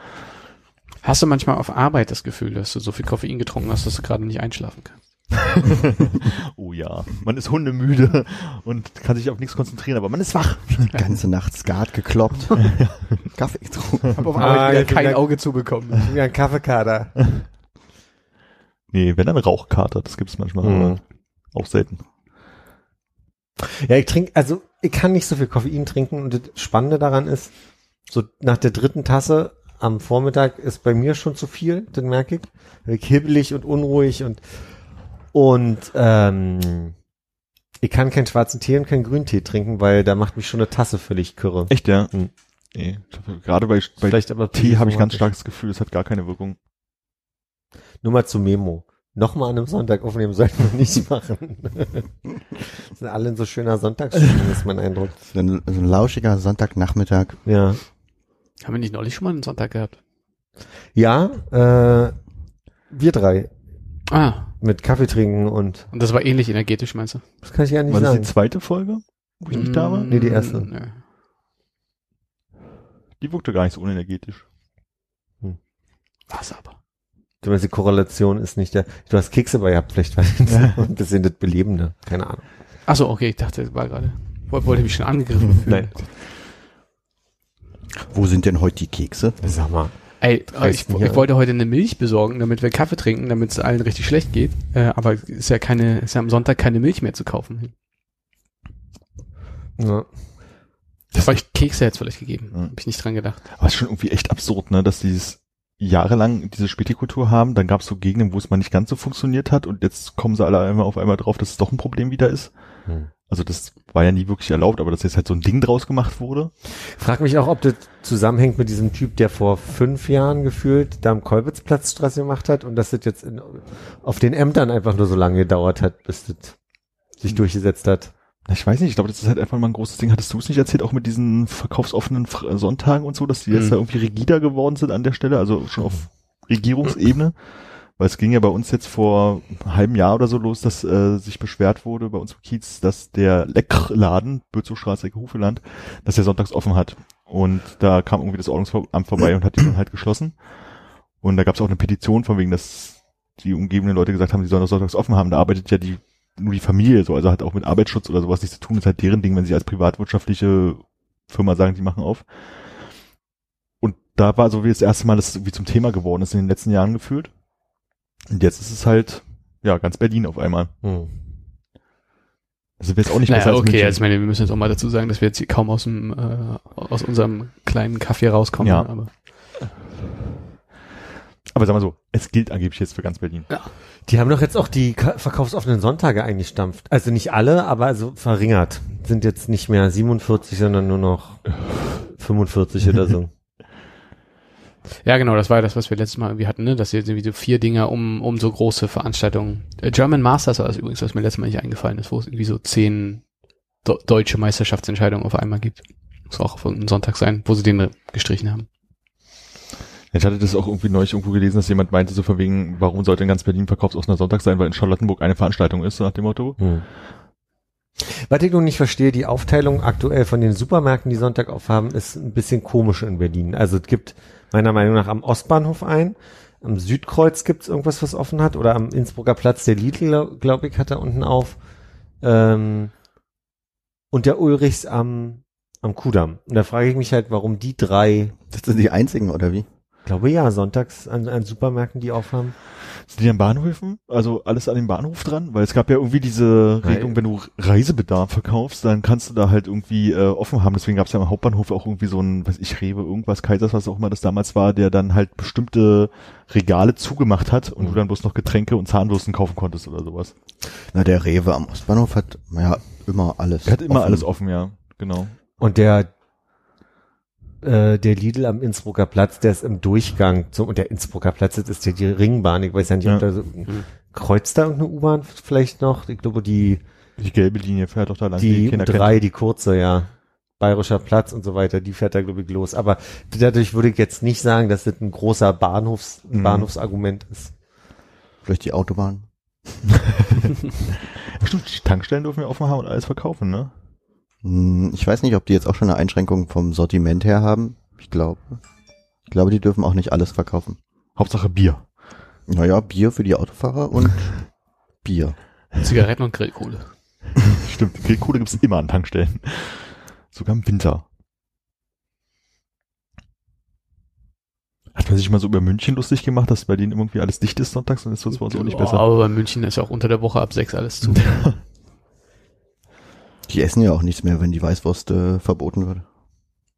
Hast du manchmal auf Arbeit das Gefühl, dass du so viel Koffein getrunken hast, dass du gerade nicht einschlafen kannst? oh ja, man ist hundemüde und kann sich auf nichts konzentrieren, aber man ist wach. Ganze Nacht Skat gekloppt. Kaffee getrunken. Hab auf Ah, Arbeit wieder jetzt kein wieder- Auge zubekommen. Wie ein Kaffeekader. Nee, wenn dann Rauchkater, das gibt's manchmal, Mhm. aber auch selten. Ja, ich trinke, also ich kann nicht so viel Koffein trinken und das Spannende daran ist, so nach der dritten Tasse am Vormittag ist bei mir schon zu viel, das merke ich. Bin ich hibbelig und unruhig und und ähm, ich kann keinen schwarzen Tee und keinen Grüntee trinken, weil da macht mich schon eine Tasse völlig kürre. Echt, ja? Mhm. Nee, ich hab- gerade bei, bei Vielleicht aber Tee habe ich ganz starkes Gefühl, es hat gar keine Wirkung. Nur mal zu Memo. Nochmal an einem Sonntag aufnehmen sollten wir nicht machen. sind alle in so schöner Sonntagsstimmung, ist mein Eindruck. So ein, so ein lauschiger Sonntagnachmittag. Ja. Haben wir nicht neulich schon mal einen Sonntag gehabt? Ja, äh, wir drei Ah, mit Kaffee trinken und und das war ähnlich energetisch, meinst du? das kann ich ja nicht War das sagen. die zweite Folge, wo ich nicht da war? Nee, die erste. Nö. Die wirkte gar nicht so unenergetisch. Was aber? Du meinst, die Korrelation ist nicht der. Du hast Kekse bei gehabt, vielleicht war das ein bisschen das Belebende. Keine Ahnung. Ach so, okay, ich dachte, das war gerade. Wollte wollte mich schon angegriffen fühlen. Nein. Wo sind denn heute die Kekse? Sag mal. Ey, ich, ich wollte heute eine Milch besorgen, damit wir Kaffee trinken, damit es allen richtig schlecht geht. Äh, aber ist ja keine, ist ja am Sonntag keine Milch mehr zu kaufen. Ja. Das war ich Kekse jetzt vielleicht gegeben. Ja. Hab ich nicht dran gedacht. Aber es ist schon irgendwie echt absurd, ne, dass dieses jahrelang diese Spätikultur haben, dann gab es so Gegenden, wo es mal nicht ganz so funktioniert hat und jetzt kommen sie alle einmal auf einmal drauf, dass es doch ein Problem wieder ist. Hm. Also das war ja nie wirklich erlaubt, aber dass jetzt halt so ein Ding draus gemacht wurde. Frag mich auch, ob das zusammenhängt mit diesem Typ, der vor fünf Jahren gefühlt da am Kolbitzplatz Stress gemacht hat und dass das jetzt in, auf den Ämtern einfach nur so lange gedauert hat, bis das sich durchgesetzt hat. Ich weiß nicht, ich glaube, das ist halt einfach mal ein großes Ding. Hattest du es nicht erzählt, auch mit diesen verkaufsoffenen Fr- Sonntagen und so, dass die jetzt Mhm. da irgendwie rigider geworden sind an der Stelle, also schon auf Regierungsebene? Weil es ging ja bei uns jetzt vor einem halben Jahr oder so los, dass äh, sich beschwert wurde bei uns im Kiez, dass der Leckladen, Bürzow-Straße, Hufeland, dass der sonntags offen hat. Und da kam irgendwie das Ordnungsamt vorbei und hat die dann halt geschlossen. Und da gab es auch eine Petition von wegen, dass die umgebenden Leute gesagt haben, die sollen das sonntags offen haben. Da arbeitet ja die nur die Familie so, also hat auch mit Arbeitsschutz oder sowas nichts zu tun, ist halt deren Ding, wenn sie als privatwirtschaftliche Firma sagen, die machen auf. Und da war so wie das erste Mal, dass es irgendwie zum Thema geworden ist in den letzten Jahren gefühlt. Und jetzt ist es halt, ja, ganz Berlin auf einmal. Hm. Also wäre jetzt auch nicht Naja, besser als okay, München. also ich meine, wir müssen jetzt auch mal dazu sagen, dass wir jetzt hier kaum aus dem äh, aus unserem kleinen Kaffee rauskommen. Ja. Aber Aber sag mal so, es gilt angeblich jetzt für ganz Berlin. Die haben doch jetzt auch die ka- verkaufsoffenen Sonntage eingestampft. Also nicht alle, aber also verringert. Sind jetzt nicht mehr 47, sondern nur noch 45 oder so. ja, genau, das war ja das, was wir letztes Mal irgendwie hatten, ne? Dass jetzt irgendwie so vier Dinger um um so große Veranstaltungen. Äh, German Masters war das übrigens, was mir letztes Mal nicht eingefallen ist, wo es irgendwie so zehn do deutsche Meisterschaftsentscheidungen auf einmal gibt. Muss auch auf irgendeinem Sonntag sein, wo sie den gestrichen haben. Ich hatte das auch irgendwie neulich irgendwo gelesen, dass jemand meinte, so von wegen, warum sollte in ganz Berlin verkaufsoffener Sonntag sein, weil in Charlottenburg eine Veranstaltung ist, so nach dem Motto. Hm. Was ich nun nicht verstehe, die Aufteilung aktuell von den Supermärkten, die Sonntag aufhaben, ist ein bisschen komisch in Berlin. Also es gibt meiner Meinung nach am Ostbahnhof ein, am Südkreuz gibt's irgendwas, was offen hat, oder am Innsbrucker Platz, der Lidl, glaube ich, hat da unten auf. Ähm, und der Ulrichs am, am Kudamm. Und da frage ich mich halt, warum die drei, Das sind die einzigen, oder wie? Glaube ja, sonntags an, an Supermärkten, die aufhaben. Sind die an Bahnhöfen? Also alles an dem Bahnhof dran? Weil es gab ja irgendwie diese. Regelung, wenn du Reisebedarf verkaufst, dann kannst du da halt irgendwie äh, offen haben. Deswegen gab es ja am Hauptbahnhof auch irgendwie so ein, weiß ich, Rewe, irgendwas, Kaisers, was auch immer das damals war, der dann halt bestimmte Regale zugemacht hat und du dann bloß noch Getränke und Zahnbürsten kaufen konntest oder sowas. Na, der Rewe am Ostbahnhof hat ja immer alles. Er hat immer offen. alles offen, ja. Genau. Und der äh, der Lidl am Innsbrucker Platz, der ist im Durchgang zum, und der Innsbrucker Platz, das ist ja die Ringbahn, ich weiß ja nicht, Ja. ob da so, kreuzt da irgendeine U-Bahn vielleicht noch? Ich glaube, die, Die gelbe Linie fährt doch da lang. die kennt. U3, die kurze, ja. Bayerischer Platz und so weiter, die fährt da, glaube ich, los. Aber dadurch würde ich jetzt nicht sagen, dass das ein großer Bahnhofs, Mhm. Bahnhofsargument ist. Vielleicht die Autobahn. Stimmt, die Tankstellen dürfen wir offen haben und alles verkaufen, ne? Hm, Ich weiß nicht, ob die jetzt auch schon eine Einschränkung vom Sortiment her haben. Ich glaube. Ich glaube, die dürfen auch nicht alles verkaufen. Hauptsache Bier. Naja, Bier für die Autofahrer und Bier. Zigaretten und Grillkohle. Stimmt, Grillkohle gibt's immer an Tankstellen. Sogar im Winter. Hat man sich mal so über München lustig gemacht, dass bei denen irgendwie alles dicht ist sonntags und ist das bei uns auch nicht besser. Aber bei München ist ja auch unter der Woche ab sechs alles zu. Die essen ja auch nichts mehr, wenn die Weißwurst äh, verboten wird.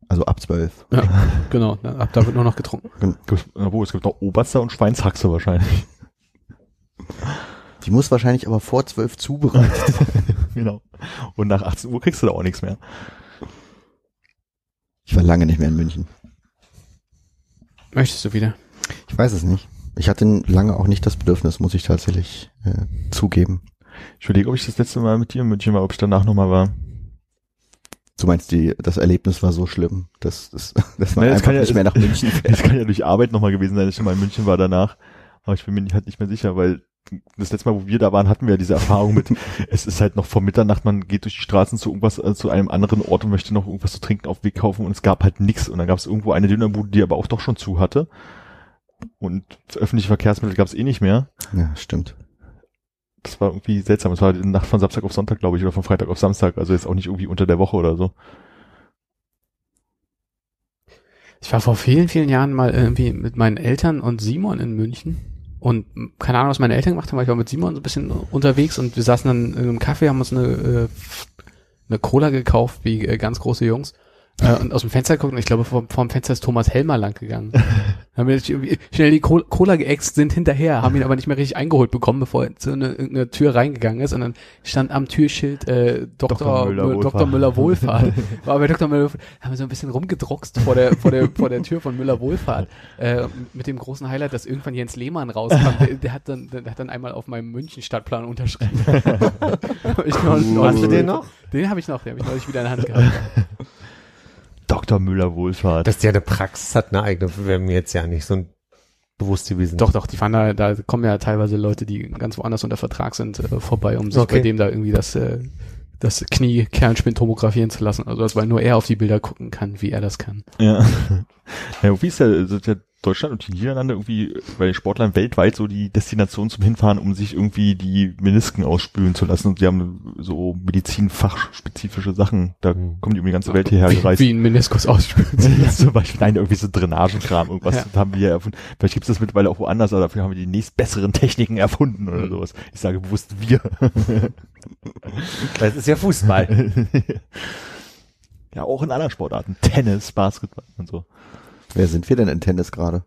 Also ab zwölf. ja, genau. na, Ab da wird nur noch getrunken. Obwohl, es gibt noch Oberster und Schweinshaxe wahrscheinlich. Die muss wahrscheinlich aber vor zwölf zubereitet sein. genau. Und nach 18 Uhr kriegst du da auch nichts mehr. Ich war lange nicht mehr in München. Möchtest du wieder? Ich weiß es nicht. Ich hatte lange auch nicht das Bedürfnis, muss ich tatsächlich äh, zugeben. Ich überlege, ob ich das letzte Mal mit dir in München war, ob ich danach nochmal war. Du meinst, die, das Erlebnis war so schlimm, dass, dass, dass man Nee, das einfach ja- nicht mehr nach München Es fährt. kann ja durch Arbeit nochmal gewesen sein, dass ich schon mal in München war danach. Aber ich bin mir halt nicht mehr sicher, weil das letzte Mal, wo wir da waren, hatten wir ja diese Erfahrung mit, es ist halt noch vor Mitternacht, man geht durch die Straßen zu irgendwas, äh, zu einem anderen Ort und möchte noch irgendwas zu trinken auf Weg kaufen und es gab halt nichts. Und dann gab es irgendwo eine Dönerbude, die aber auch doch schon zu hatte. Und öffentliche Verkehrsmittel gab es eh nicht mehr. Ja, stimmt. Das war irgendwie seltsam. Es war die Nacht von Samstag auf Sonntag, glaube ich, oder von Freitag auf Samstag. Also jetzt auch nicht irgendwie unter der Woche oder so. Ich war vor vielen, vielen Jahren mal irgendwie mit meinen Eltern und Simon in München. Und keine Ahnung, was meine Eltern gemacht haben, weil ich war mit Simon so ein bisschen unterwegs und wir saßen dann in einem Café, haben uns eine, äh, eine Cola gekauft, wie äh, ganz große Jungs. Äh, und aus dem Fenster geguckt und ich glaube, vor, vor dem Fenster ist Thomas Helmer lang gegangen. haben wir jetzt irgendwie schnell die Cola, Cola geäxt, sind hinterher, haben ihn aber nicht mehr richtig eingeholt bekommen, bevor er zu einer irgendeine Tür reingegangen ist. Und dann stand am Türschild äh, Dr. Dr. Müller Müller, Dr. Wohlfahrt. Müller Wohlfahrt. War bei Dr. Müller Wohlfahrt, haben wir so ein bisschen rumgedruckst vor der, vor der, vor der Tür von Müller Wohlfahrt. Äh, mit dem großen Highlight, dass irgendwann Jens Lehmann rauskam. Der, der, hat dann, der hat dann einmal auf meinem München-Stadtplan unterschrieben. Hab ich noch, Hast du den noch? Den habe ich noch, den habe ich neulich wieder in der Hand gehabt. Dr. Müller Wohlfahrt. Dass der eine Praxis hat, eine eigene, wäre mir jetzt ja nicht so ein bewusst gewesen. Doch, doch, die fahren da, da kommen ja teilweise Leute, die ganz woanders unter Vertrag sind, äh, vorbei, um sich Okay. bei dem da irgendwie das, äh, das Knie Kernspind tomografieren zu lassen. Also das, weil nur er auf die Bilder gucken kann, wie er das kann. Ja. ja, wie ist ja, sind ja Deutschland und die Niederlande irgendwie bei den Sportlern weltweit so die Destination zum Hinfahren, um sich irgendwie die Menisken ausspülen zu lassen. Und die haben so medizinfachspezifische Sachen. Da Mhm. kommen die um die ganze Welt hierher wie, gereist. wie ein Meniskus ausspült. Ja, zum Beispiel, nein, irgendwie so Drainagenkram, irgendwas Ja. haben wir erfunden. Vielleicht gibt es das mittlerweile auch woanders, aber dafür haben wir die nächst besseren Techniken erfunden oder Mhm. sowas. Ich sage bewusst wir. Das ist ja Fußball. Ja, auch in anderen Sportarten. Tennis, Basketball und so. Wer sind wir denn in Tennis gerade?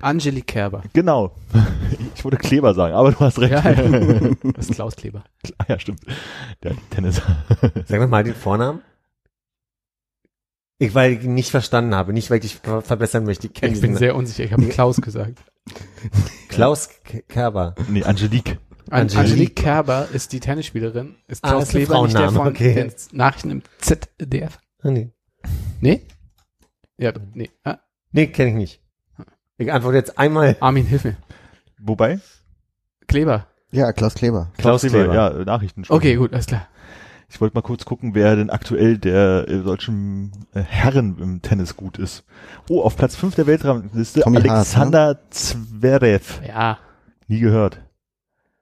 Angelique Kerber. Genau. Ich wollte Kleber sagen, aber du hast recht. Ja, ja. Das ist Klaus Kleber. Ah, ja, stimmt. Der Tennis. Sag mir mal den Vornamen. Ich, weil ich ihn nicht verstanden habe, nicht weil ich verbessern möchte. Ich, Ich bin sehr unsicher. Ich habe Klaus gesagt. Klaus Kerber. Nee, Angelique. An Angelique. Angelique Kerber ist die Tennisspielerin. Ist Ah, Klaus das ist Kleber nicht der von okay. den Nachrichten im ZDF? Ah, nee. Nee? Ja, nee. Ah, Nee, kenne ich nicht. Ich antworte jetzt einmal Armin, hilf mir. Wobei? Kleber. Ja, Klaus Kleber. Klaus Kleber. Ja, äh, Nachrichten. Okay, gut, alles klar. Ich wollte mal kurz gucken, wer denn aktuell der äh, deutschen äh, Herren im Tennis gut ist. Oh, auf Platz 5 der Weltrangliste Tommy Haas, Alexander Zverev. Ja. Nie gehört.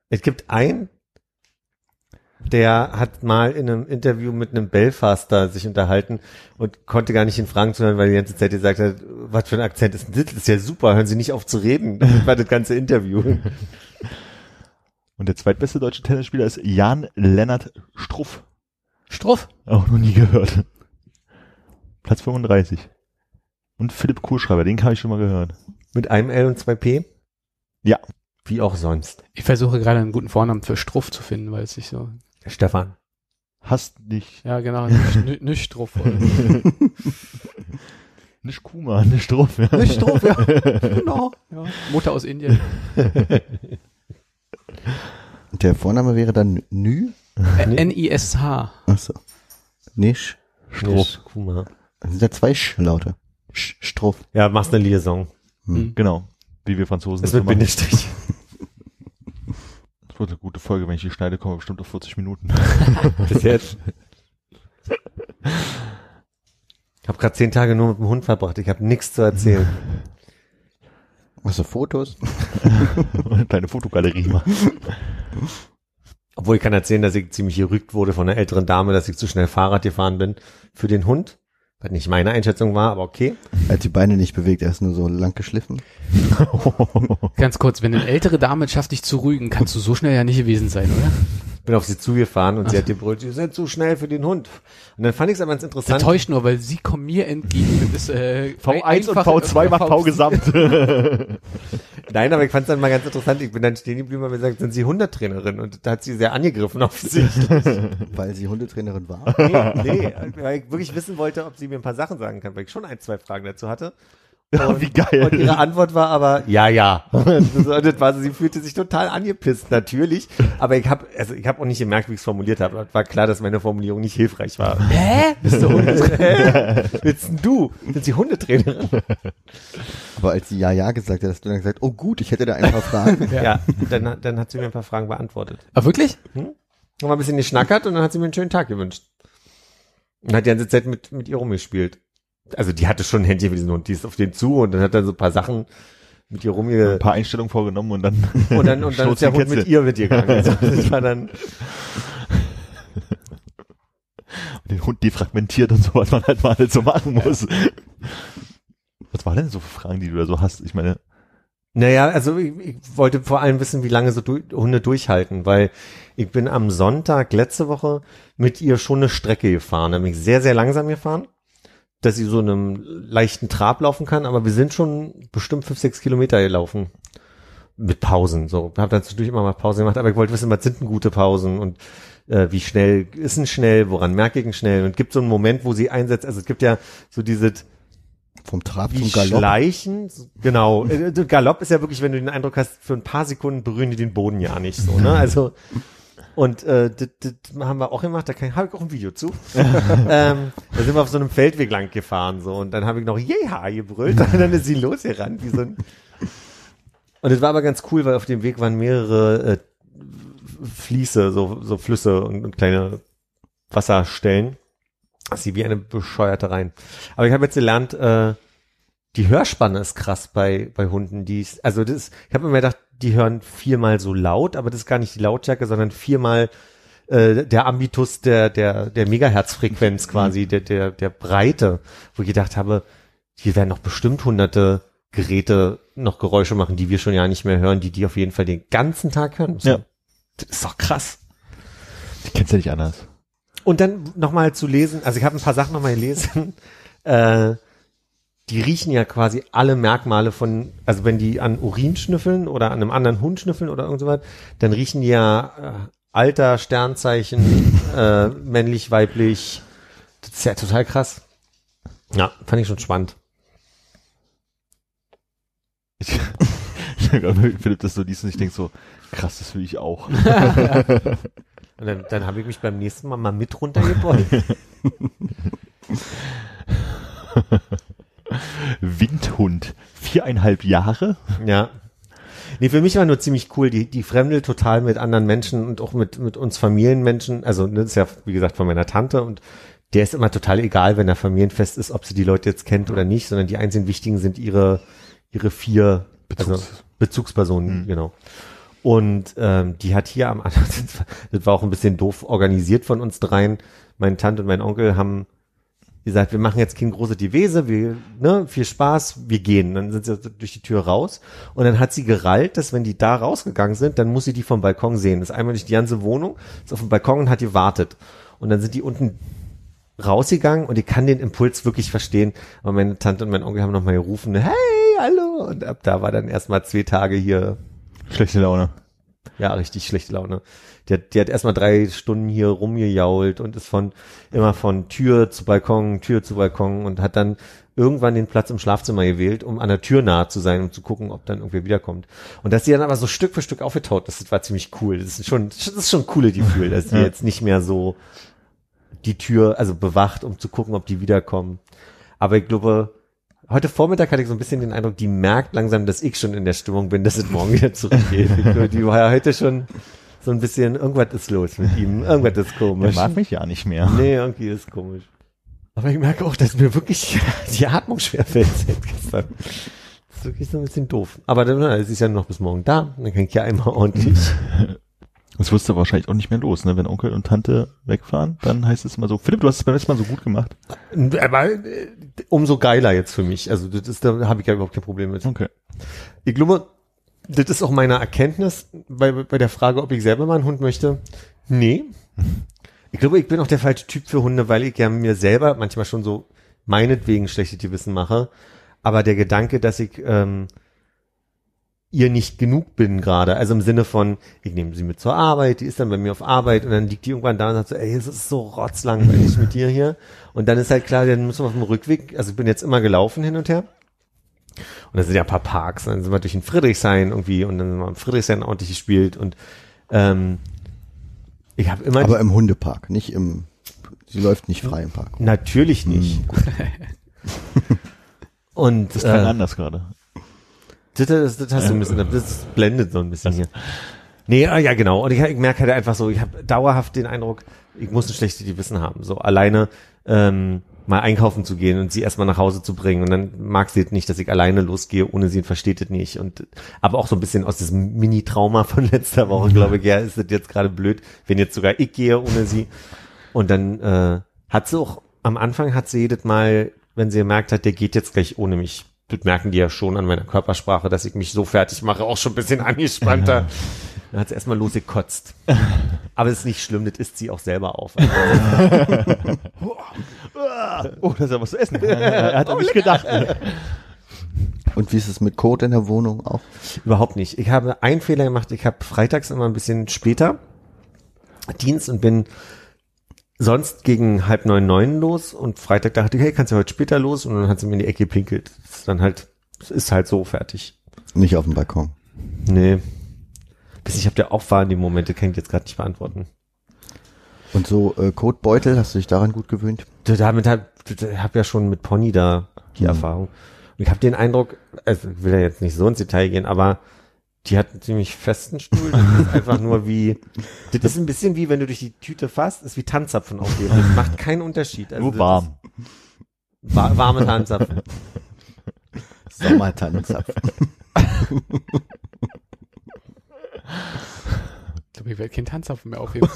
Es gibt einen, der hat mal in einem Interview mit einem Belfaster sich unterhalten und konnte gar nicht in Fragen zuhören, weil die ganze Zeit gesagt hat, was für ein Akzent ist denn das? Das ist ja super, hören Sie nicht auf zu reden. Das war das ganze Interview. Und der zweitbeste deutsche Tennisspieler ist Jan Lennart Struff. Struff. Auch noch nie gehört. Platz 35. Und Philipp Kurschreiber, den habe ich schon mal gehört. Mit einem L und zwei P? Ja. Wie auch sonst. Ich versuche gerade einen guten Vornamen für Struff zu finden, weil es nicht so. Stefan. Hast nicht. Ja, genau. Nicht, nicht so. Nicht Kuma, nicht Struff. Ja. Nicht Struff, ja. genau. Ja. Mutter aus Indien. Der Vorname wäre dann Nü? N-I-S-H. Achso. Nisch. Struff. Nicht Kuma. Das sind ja zwei Sch-Laute. Sch Struff. Ja, machst eine Liaison. Genau. Wie wir Franzosen Das machen. Bindestrich. Das wird eine gute Folge, wenn ich die schneide, kommen wir bestimmt auf 40 Minuten. Bis jetzt. Ich habe gerade zehn Tage nur mit dem Hund verbracht. Ich habe nichts zu erzählen. Achso, Fotos? Eine kleine Fotogalerie machen. Obwohl ich kann erzählen, dass ich ziemlich gerügt wurde von einer älteren Dame, dass ich zu schnell Fahrrad gefahren bin für den Hund. Was nicht meine Einschätzung war, aber okay. Er hat die Beine nicht bewegt, er ist nur so lang geschliffen. Ganz kurz, wenn eine ältere Dame es schafft, dich zu rügen, kannst du so schnell ja nicht gewesen sein, oder? Bin auf sie zugefahren und sie hat gebrüllt, ihr seid zu schnell für den Hund. Und dann fand ich es aber ganz Das interessant. täuscht nur, weil sie kommen mir entgegen. Das äh, V1 und einfach- V2 macht V gesamt. Nein, aber ich fand es dann mal ganz interessant. Ich bin dann stehen geblieben und habe gesagt, sind Sie Hundetrainerin? Und da hat sie sehr angegriffen auf sich. Weil sie Hundetrainerin war. nee, nee, weil ich wirklich wissen wollte, ob sie mir ein paar Sachen sagen kann, weil ich schon ein, zwei Fragen dazu hatte. Ja, wie geil. Und ihre Antwort war aber, ja, ja. Und das war sie fühlte sich total angepisst, natürlich. Aber ich habe also ich habe auch nicht gemerkt, wie ich es formuliert habe. Es war klar, dass meine Formulierung nicht hilfreich war. Hä? Bist du Hä? Willst denn du? Sind Sie Hundetrainerin? Aber als sie Ja, Ja gesagt hat, hast du dann gesagt, oh gut, ich hätte da ein paar Fragen. Ja, dann, hat- dann hat sie mir ein paar Fragen beantwortet. Ah, wirklich? Haben wir ein bisschen geschnackert und dann hat sie mir einen schönen Tag gewünscht. Und hat die ganze Zeit mit, mit ihr rumgespielt. Also die hatte schon ein Händchen für diesen Hund, die ist auf den zu und dann hat er so ein paar Sachen mit ihr Ein rumge... paar Einstellungen vorgenommen und dann. Und dann, und dann ist der Hund mit ihr mitgegangen. Also das war dann, den Hund defragmentiert und so, was man halt mal so machen muss. Was war denn so für Fragen, die du da so hast? Ich meine, naja, also ich, ich wollte vor allem wissen, wie lange so du, Hunde durchhalten, weil ich bin am Sonntag letzte Woche mit ihr schon eine Strecke gefahren, nämlich sehr, sehr langsam gefahren, dass sie so einem leichten Trab laufen kann, aber wir sind schon bestimmt fünf, sechs Kilometer gelaufen. Mit Pausen, so. Hab dann zwischendurch immer mal Pausen gemacht, aber ich wollte wissen, was sind denn gute Pausen und äh, wie schnell ist ein schnell, woran merke ich ein schnell und gibt so einen Moment, wo sie einsetzt, also es gibt ja so dieses, Vom Trab wie zum Galopp. Schleichen, genau. Äh, Galopp ist ja wirklich, wenn du den Eindruck hast, für ein paar Sekunden berühren die den Boden ja nicht so, ne? Also und äh, das, das haben wir auch gemacht, da habe ich auch ein Video zu. ähm, da sind wir auf so einem Feldweg lang gefahren so und dann habe ich noch Jeha gebrüllt und dann ist sie losgerannt wie so ein und es war aber ganz cool, weil auf dem Weg waren mehrere äh, Fließe, so, so Flüsse und, und kleine Wasserstellen. Sie wie eine bescheuerte rein. Aber ich habe jetzt gelernt, äh, die Hörspanne ist krass bei, bei Hunden. Die ist, also das, ich habe immer gedacht, die hören viermal so laut, aber das ist gar nicht die Lautstärke, sondern viermal äh, der Ambitus der, der, der Megahertzfrequenz quasi, der, der, der Breite, wo ich gedacht habe, hier werden noch bestimmt hunderte Geräte noch Geräusche machen, die wir schon ja nicht mehr hören, die die auf jeden Fall den ganzen Tag hören müssen. Ja. Das ist doch krass. Ich kenn's ja nicht anders. Und dann nochmal zu lesen, also ich habe ein paar Sachen nochmal gelesen, äh, die riechen ja quasi alle Merkmale von, also wenn die an Urin schnüffeln oder an einem anderen Hund schnüffeln oder irgend so was, dann riechen die ja äh, Alter, Sternzeichen, äh, männlich, weiblich. Das ist ja total krass. Ja, fand ich schon spannend. Ich, Philipp das so liest und ich denk so, krass, das will ich auch. Und dann, dann habe ich mich beim nächsten Mal mal mit runtergebeugt. Windhund, viereinhalb Jahre. Ja. Nee, für mich war nur ziemlich cool, die, die fremdelt total mit anderen Menschen und auch mit, mit uns Familienmenschen. Also, das ist ja, wie gesagt, von meiner Tante und der ist immer total egal, wenn er Familienfest ist, ob sie die Leute jetzt kennt oder nicht, sondern die einzigen wichtigen sind ihre, ihre vier Bezugs- also Bezugspersonen, Mhm. genau. Und ähm, die hat hier am Anfang, das war auch ein bisschen doof organisiert von uns dreien. Meine Tante und mein Onkel haben gesagt, wir machen jetzt keine große Divese, wir, ne, viel Spaß, wir gehen. Dann sind sie durch die Tür raus und dann hat sie gerallt, dass wenn die da rausgegangen sind, dann muss sie die vom Balkon sehen. Das ist einmal durch die ganze Wohnung, ist auf dem Balkon und hat gewartet. Und dann sind die unten rausgegangen und ich kann den Impuls wirklich verstehen. Aber meine Tante und mein Onkel haben nochmal gerufen, hey, hallo. Und ab da war dann erstmal zwei Tage hier Schlechte Laune. ja, richtig schlechte Laune. Die hat, die hat erstmal drei Stunden hier rumgejault und ist von immer von Tür zu Balkon, Tür zu Balkon und hat dann irgendwann den Platz im Schlafzimmer gewählt, um an der Tür nahe zu sein, um zu gucken, ob dann irgendwer wiederkommt. Und dass sie dann aber so Stück für Stück aufgetaut ist, das war ziemlich cool. Das ist schon, das ist schon ein cooles Gefühl, dass die jetzt nicht mehr so die Tür, also bewacht, um zu gucken, ob die wiederkommen. Aber ich glaube, heute Vormittag hatte ich so ein bisschen den Eindruck, die merkt langsam, dass ich schon in der Stimmung bin, dass es morgen wieder zurückgeht. Die war ja heute schon so ein bisschen, irgendwas ist los mit ihm, irgendwas ist Er komisch. mag mich ja nicht mehr. Nee, irgendwie ist komisch. Aber ich merke auch, dass mir wirklich die Atmung schwerfällt seit gestern. Das ist wirklich so ein bisschen doof. Aber dann, es ist ja noch bis morgen da, dann kann ich ja einmal ordentlich. Das wirst du wahrscheinlich auch nicht mehr los, ne? Wenn Onkel und Tante wegfahren, dann heißt es immer so, Philipp, du hast es beim letzten Mal so gut gemacht. Aber äh, umso geiler jetzt für mich. Also das ist, da habe ich ja überhaupt kein Problem mit. Okay. Ich glaube, das ist auch meine Erkenntnis bei, bei der Frage, ob ich selber mal einen Hund möchte. Nee. Ich glaube, ich bin auch der falsche Typ für Hunde, weil ich ja mir selber manchmal schon so meinetwegen schlechte Gewissen mache. Aber der Gedanke, dass ich ähm, ihr nicht genug bin gerade, also im Sinne von, ich nehme sie mit zur Arbeit, die ist dann bei mir auf Arbeit und dann liegt die irgendwann da und sagt so, ey, es ist so rotzlangweilig mit dir hier. Und dann ist halt klar, dann müssen wir auf dem Rückweg, also ich bin jetzt immer gelaufen hin und her. Und da sind ja ein paar Parks, dann sind wir durch den Friedrichshain irgendwie und dann sind wir im Friedrichshain ordentlich gespielt und ähm, ich habe immer Aber im Hundepark, nicht im, sie läuft nicht frei im Park. natürlich nicht. und Das klang äh, anders gerade. das, das, das hast du ein bisschen, das blendet so ein bisschen hier. Nee, ah, ja genau. Und ich, ich merke halt einfach so, ich habe dauerhaft den Eindruck, ich muss ein schlechtes Gewissen haben. So alleine ähm, mal einkaufen zu gehen und sie erstmal nach Hause zu bringen. Und dann mag sie es nicht, dass ich alleine losgehe, ohne sie und versteht es nicht. Und aber auch so ein bisschen aus diesem Mini-Trauma von letzter Woche, glaube ich, ja, ist es jetzt gerade blöd, wenn jetzt sogar ich gehe ohne sie. Und dann äh, hat sie auch, am Anfang hat sie jedes Mal, wenn sie gemerkt hat, der geht jetzt gleich ohne mich. Das merken die ja schon an meiner Körpersprache, dass ich mich so fertig mache, auch schon ein bisschen angespannter. Dann hat sie erstmal losgekotzt. Aber es ist nicht schlimm, das isst sie auch selber auf. Oh, da ist ja was zu essen. er hat an mich gedacht. Und wie ist es mit Code in der Wohnung auch? Überhaupt nicht. Ich habe einen Fehler gemacht. Ich habe freitags immer ein bisschen später Dienst und bin sonst gegen halb neun, neun los und Freitag dachte ich, hey, kannst du heute später los? Und dann hat sie mir in die Ecke gepinkelt. Das ist dann halt, es ist halt so fertig. Nicht auf dem Balkon. Nee. Bis ich habe der auch war in dem Momente, kann ich jetzt gerade nicht beantworten. Und so äh, Kotbeutel, hast du dich daran gut gewöhnt? Da- Damit hab, habe ja schon mit Pony da die Hm. Erfahrung. Und ich habe den Eindruck, also ich will ja jetzt nicht so ins Detail gehen, aber die hat einen ziemlich festen Stuhl. Das ist einfach nur wie, das ist ein bisschen wie, wenn du durch die Tüte fasst, ist wie Tanzzapfen aufheben. Das macht keinen Unterschied. Also Nur warm. Ist, wa warme Tanzzapfen. Sommertannenzapfen. Ich glaube, ich werde keinen Tanzapfen mehr aufheben.